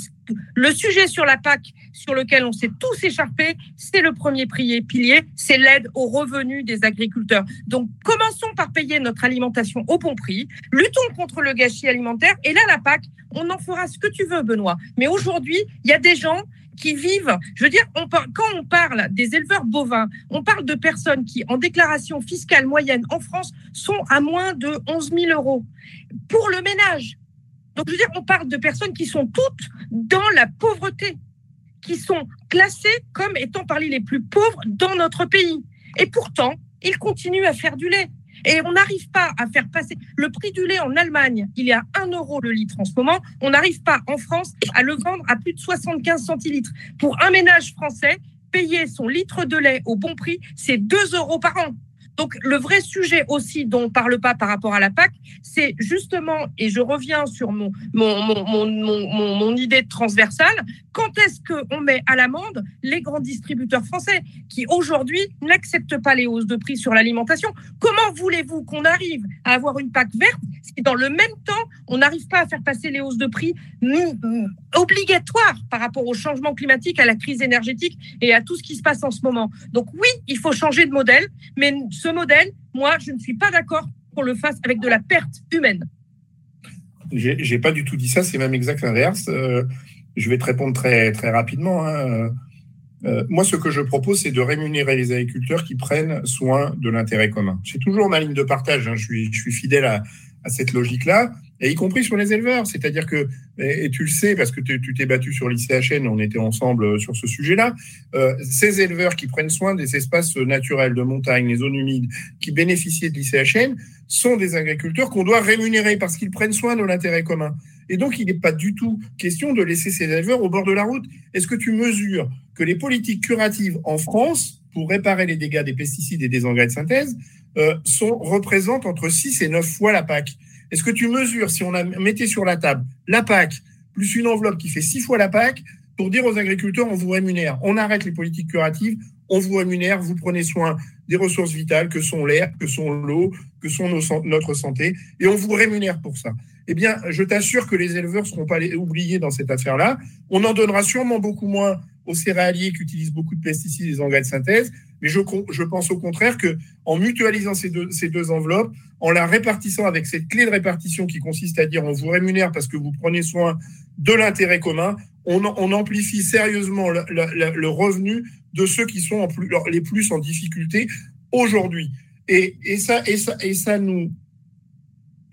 le sujet sur la PAC sur lequel on s'est tous écharpés, c'est le premier pilier, c'est l'aide aux revenus des agriculteurs. Donc, commençons par payer notre alimentation au bon prix, luttons contre le gâchis alimentaire, et là, la PAC, on en fera ce que tu veux, Benoît. Mais aujourd'hui, il y a des gens qui vivent, je veux dire, quand on parle des éleveurs bovins, on parle de personnes qui, en déclaration fiscale moyenne en France, sont à moins de 11 000 euros. Pour le ménage, donc, je veux dire, on parle de personnes qui sont toutes dans la pauvreté, qui sont classées comme étant parmi les plus pauvres dans notre pays. Et pourtant, ils continuent à faire du lait. Et on n'arrive pas à faire passer le prix du lait en Allemagne, il est à 1 euro le litre en ce moment. On n'arrive pas en France à le vendre à plus de 75 centilitres. Pour un ménage français, payer son litre de lait au bon prix, c'est 2 euros par an. Donc le vrai sujet aussi dont on parle pas par rapport à la PAC, c'est justement, et je reviens sur mon, mon, mon, mon, mon idée transversale, quand est-ce qu'on met à l'amende les grands distributeurs français qui aujourd'hui n'acceptent pas les hausses de prix sur l'alimentation? Comment voulez-vous qu'on arrive à avoir une PAC verte si dans le même temps, on n'arrive pas à faire passer les hausses de prix obligatoires par rapport au changement climatique, à la crise énergétique et à tout ce qui se passe en ce moment? Donc oui, il faut changer de modèle, mais ce modèle, moi, je ne suis pas d'accord qu'on le fasse avec de la perte humaine. J'ai pas du tout dit ça, c'est même exact l'inverse. Euh, je vais te répondre très, très rapidement. Hein. Euh, moi, ce que je propose, c'est de rémunérer les agriculteurs qui prennent soin de l'intérêt commun. C'est toujours ma ligne de partage. Hein. Je, suis, fidèle à, à cette logique-là, et y compris sur les éleveurs. C'est-à-dire que, et, tu le sais, parce que tu t'es battu sur l'ICHN, on était ensemble euh, sur ce sujet-là, euh, ces éleveurs qui prennent soin des espaces naturels de montagne, les zones humides, qui bénéficient de l'ICHN, sont des agriculteurs qu'on doit rémunérer parce qu'ils prennent soin de l'intérêt commun. Et donc, il n'est pas du tout question de laisser ces éleveurs au bord de la route. Est-ce que tu mesures que les politiques curatives en France, pour réparer les dégâts des pesticides et des engrais de synthèse, euh, sont, représentent entre 6 et 9 fois la PAC? Est-ce que tu mesures, si on a, mettait sur la table la PAC plus une enveloppe qui fait 6 fois la PAC, pour dire aux agriculteurs, on vous rémunère, on arrête les politiques curatives, on vous rémunère, vous prenez soin des ressources vitales que sont l'air, que sont l'eau, que sont notre santé, et on vous rémunère pour ça eh bien, je t'assure que les éleveurs ne seront pas oubliés dans cette affaire-là. On en donnera sûrement beaucoup moins aux céréaliers qui utilisent beaucoup de pesticides et des engrais de synthèse, mais je, pense au contraire que en mutualisant ces deux, enveloppes, en la répartissant avec cette clé de répartition qui consiste à dire on vous rémunère parce que vous prenez soin de l'intérêt commun, on, amplifie sérieusement le, revenu de ceux qui sont les plus en difficulté aujourd'hui. Et, ça, ça, et ça nous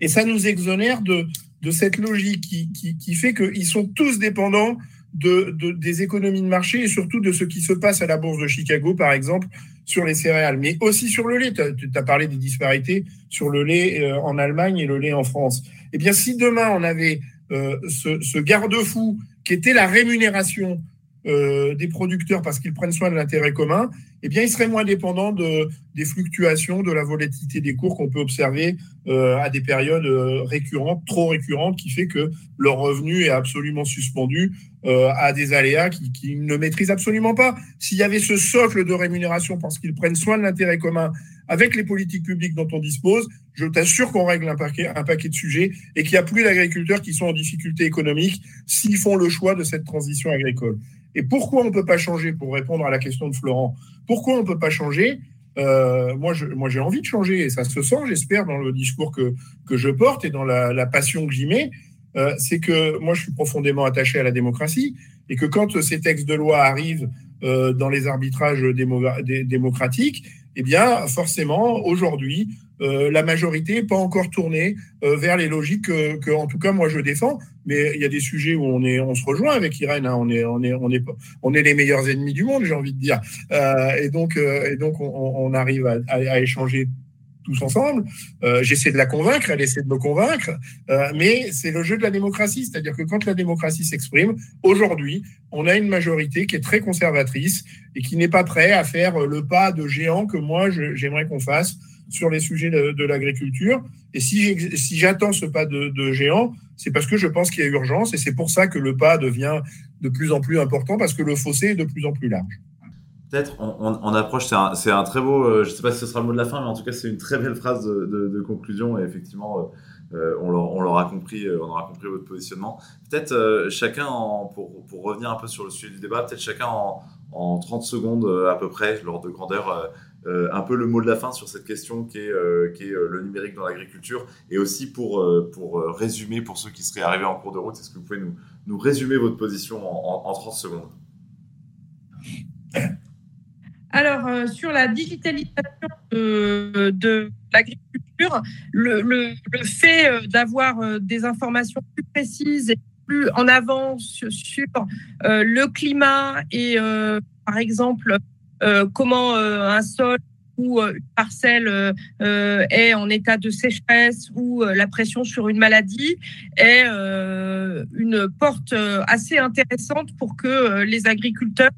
et ça nous exonère de, de cette logique qui, qui, qui fait qu'ils sont tous dépendants de, de, des économies de marché et surtout de ce qui se passe à la bourse de Chicago, par exemple, sur les céréales, mais aussi sur le lait. Tu as, parlé des disparités sur le lait euh, en Allemagne et le lait en France. Eh bien, si demain on avait euh, ce, ce garde-fou qui était la rémunération euh, des producteurs parce qu'ils prennent soin de l'intérêt commun, eh bien, ils seraient moins dépendants de, des fluctuations, de la volatilité des cours qu'on peut observer euh, à des périodes euh, récurrentes, trop récurrentes, qui fait que leur revenu est absolument suspendu à des aléas qu'ils qui ne maîtrisent absolument pas. S'il y avait ce socle de rémunération parce qu'ils prennent soin de l'intérêt commun avec les politiques publiques dont on dispose, je t'assure qu'on règle un paquet, un paquet de sujets et qu'il n'y a plus d'agriculteurs qui sont en difficulté économique s'ils font le choix de cette transition agricole. Et pourquoi on ne peut pas changer, pour répondre à la question de Florent, pourquoi on ne peut pas changer euh, moi, moi, j'ai envie de changer et ça se sent, j'espère, dans le discours que, que je porte et dans la, la passion que j'y mets. Euh, c'est que moi, je suis profondément attaché à la démocratie et que quand ces textes de loi arrivent euh, dans les arbitrages démocratiques, eh bien, forcément, aujourd'hui, euh, la majorité n'est pas encore tournée euh, vers les logiques que, en tout cas, moi, je défends. Mais il y a des sujets où on, est, on se rejoint avec Irène. Hein. On, est, on, est, on, est, on est les meilleurs ennemis du monde, j'ai envie de dire. Euh, et donc, et donc on, arrive à, à, échanger tous ensemble. J'essaie de la convaincre, elle essaie de me convaincre. mais c'est le jeu de la démocratie. C'est-à-dire que quand la démocratie s'exprime, aujourd'hui, on a une majorité qui est très conservatrice et qui n'est pas prêt à faire le pas de géant que moi, j'aimerais qu'on fasse sur les sujets de, l'agriculture. Et si j'attends ce pas de, géant, c'est parce que je pense qu'il y a urgence et c'est pour ça que le pas devient de plus en plus important parce que le fossé est de plus en plus large. Peut-être on, approche, c'est un, très beau, euh, je ne sais pas si ce sera le mot de la fin, mais en tout cas c'est une très belle phrase de, conclusion et effectivement euh, on l'aura compris, euh, on aura compris votre positionnement. Peut-être euh, chacun, pour, revenir un peu sur le sujet du débat, peut-être chacun en, en 30 secondes à peu près, lors de grandeur, euh, un peu le mot de la fin sur cette question qui est, euh, euh, le numérique dans l'agriculture. Et aussi pour, résumer, pour ceux qui seraient arrivés en cours de route, est-ce que vous pouvez nous, résumer votre position en, en, en 30 secondes? Alors, sur la digitalisation de, l'agriculture, le, fait d'avoir des informations plus précises et plus en avance sur le climat et, par exemple, comment euh, un sol ou euh, une parcelle est en état de sécheresse ou la pression sur une maladie est une porte assez intéressante pour que les agriculteurs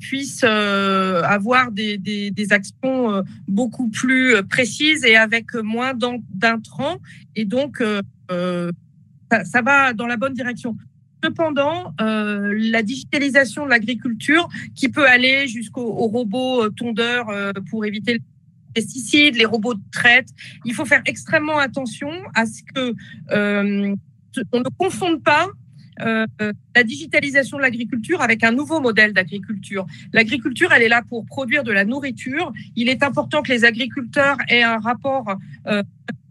puissent avoir des, actions beaucoup plus précises et avec moins d'intrants. Et donc, ça, va dans la bonne direction. Cependant, euh, la digitalisation de l'agriculture, qui peut aller jusqu'aux robots euh, tondeurs euh, pour éviter les pesticides, les robots de traite, il faut faire extrêmement attention à ce que on ne confonde pas la digitalisation de l'agriculture avec un nouveau modèle d'agriculture. L'agriculture, elle est là pour produire de la nourriture. Il est important que les agriculteurs aient un rapport à la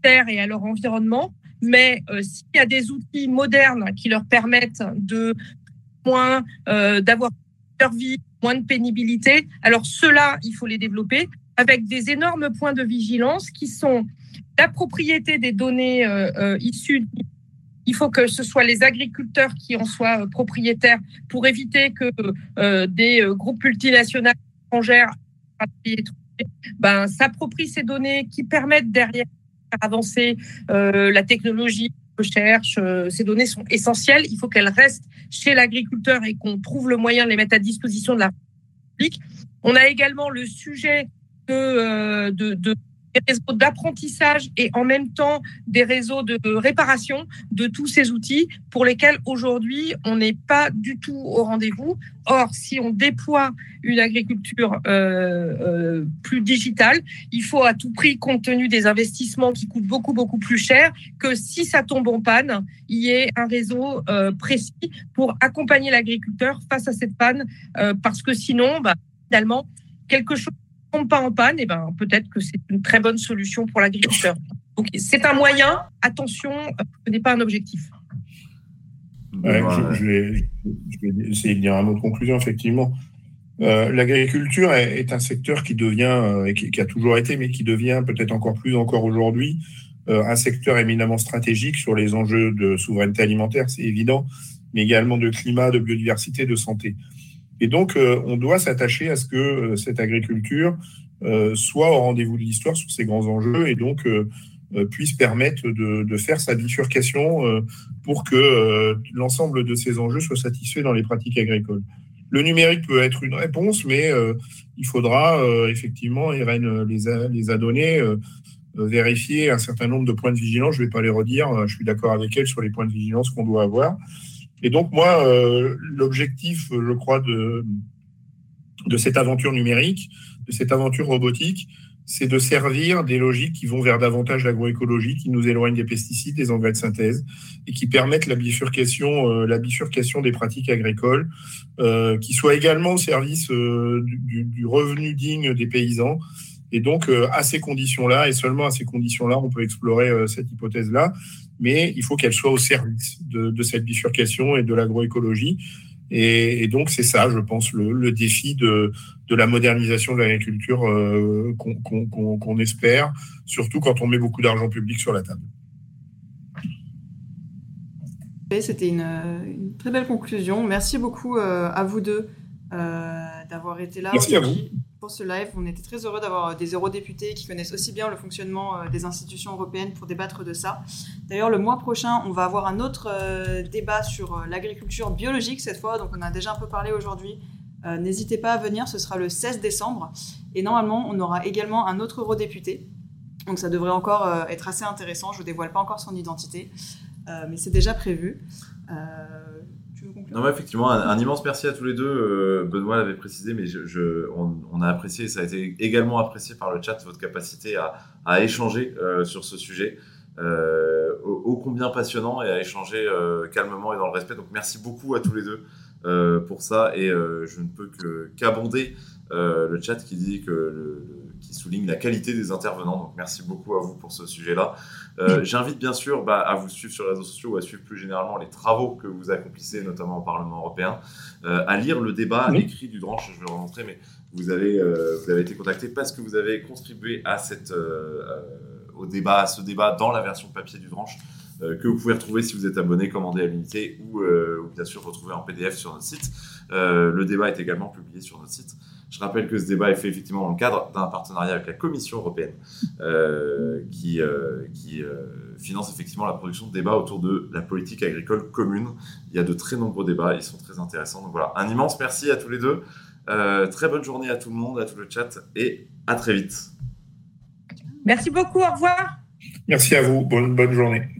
terre et à leur environnement. Mais euh, s'il y a des outils modernes qui leur permettent de moins euh, d'avoir leur vie, moins de pénibilité, alors ceux-là, il faut les développer avec des énormes points de vigilance qui sont la propriété des données euh, issues. Il faut que ce soit les agriculteurs qui en soient propriétaires pour éviter que des groupes multinationaux étrangères ben, s'approprient ces données qui permettent derrière avancer euh, la technologie, la recherche, euh, ces données sont essentielles. Il faut qu'elles restent chez l'agriculteur et qu'on trouve le moyen de les mettre à disposition de la publique. On a également le sujet de, euh, des réseaux d'apprentissage et en même temps des réseaux de réparation de tous ces outils pour lesquels aujourd'hui on n'est pas du tout au rendez-vous. Or, si on déploie une agriculture euh, euh, plus digitale, il faut à tout prix, compte tenu des investissements qui coûtent beaucoup beaucoup plus cher, que si ça tombe en panne, il y ait un réseau euh, précis pour accompagner l'agriculteur face à cette panne, euh, parce que sinon, bah, finalement, quelque chose tombe pas en panne, et eh ben peut-être que c'est une très bonne solution pour l'agriculteur. Donc c'est un moyen, attention, ce n'est pas un objectif. je, vais, essayer de dire un mot de conclusion, effectivement. Euh, l'agriculture est, un secteur qui devient, euh, qui, a toujours été, mais qui devient peut-être encore plus encore aujourd'hui, euh, un secteur éminemment stratégique sur les enjeux de souveraineté alimentaire, c'est évident, mais également de climat, de biodiversité, de santé. Et donc, euh, on doit s'attacher à ce que euh, cette agriculture euh, soit au rendez-vous de l'histoire sur ces grands enjeux et donc puisse permettre de, faire sa bifurcation pour que l'ensemble de ces enjeux soient satisfaits dans les pratiques agricoles. Le numérique peut être une réponse, mais il faudra effectivement, Irène les a, les a donnés, vérifier un certain nombre de points de vigilance. Je ne vais pas les redire, je suis d'accord avec elle sur les points de vigilance qu'on doit avoir. Et donc, moi, euh, l'objectif, je crois, de, de cette aventure numérique, de cette aventure robotique, c'est de servir des logiques qui vont vers davantage l'agroécologie, qui nous éloignent des pesticides, des engrais de synthèse, et qui permettent la bifurcation, euh, la bifurcation des pratiques agricoles, euh, qui soit également au service euh, du, revenu digne des paysans. Et donc, euh, à ces conditions-là, et seulement à ces conditions-là, on peut explorer euh, cette hypothèse-là mais il faut qu'elle soit au service de, de, cette bifurcation et de l'agroécologie. Et, et, donc, c'est ça, je pense, le, le défi de, de, la modernisation de l'agriculture euh, qu'on qu qu espère, surtout quand on met beaucoup d'argent public sur la table. C'était une, une, très belle conclusion. Merci beaucoup euh, à vous deux euh, d'avoir été là. Merci à vous pour ce live. On était très heureux d'avoir des eurodéputés qui connaissent aussi bien le fonctionnement euh, des institutions européennes pour débattre de ça. D'ailleurs, le mois prochain, on va avoir un autre euh, débat sur euh, l'agriculture biologique cette fois. Donc, on a déjà un peu parlé aujourd'hui. N'hésitez pas à venir, ce sera le 16 décembre. Et normalement, on aura également un autre eurodéputé. Donc, ça devrait encore être assez intéressant. Je ne vous dévoile pas encore son identité, mais c'est déjà prévu. Non, mais effectivement, un, immense merci à tous les deux. Euh, Benoît l'avait précisé, mais on, a apprécié, ça a été également apprécié par le chat, votre capacité à, échanger euh, sur ce sujet, euh, ô, combien passionnant, et à échanger calmement et dans le respect. Donc merci beaucoup à tous les deux pour ça, et euh, je ne peux qu'abonder le chat qui dit que le, qui souligne la qualité des intervenants. Donc merci beaucoup à vous pour ce sujet-là. Euh, J'invite bien sûr bah, à vous suivre sur les réseaux sociaux ou à suivre plus généralement les travaux que vous accomplissez, notamment au Parlement européen, euh, à lire le débat oui. écrit du Dranche. Je vais le montrer, mais vous avez, euh, vous avez été contacté parce que vous avez contribué à cette, euh, au débat, à ce débat dans la version papier du Dranche euh, que vous pouvez retrouver si vous êtes abonné, commandé à l'unité ou, ou, bien sûr retrouver en PDF sur notre site. le débat est également publié sur notre site. Je rappelle que ce débat est fait effectivement dans le cadre d'un partenariat avec la Commission européenne euh, qui, euh, qui euh, finance effectivement la production de débats autour de la politique agricole commune. Il y a de très nombreux débats, ils sont très intéressants. Donc voilà, un immense merci à tous les deux. très bonne journée à tout le monde, à tout le chat, et à très vite. Merci beaucoup, au revoir. Merci à vous, bonne, bonne journée.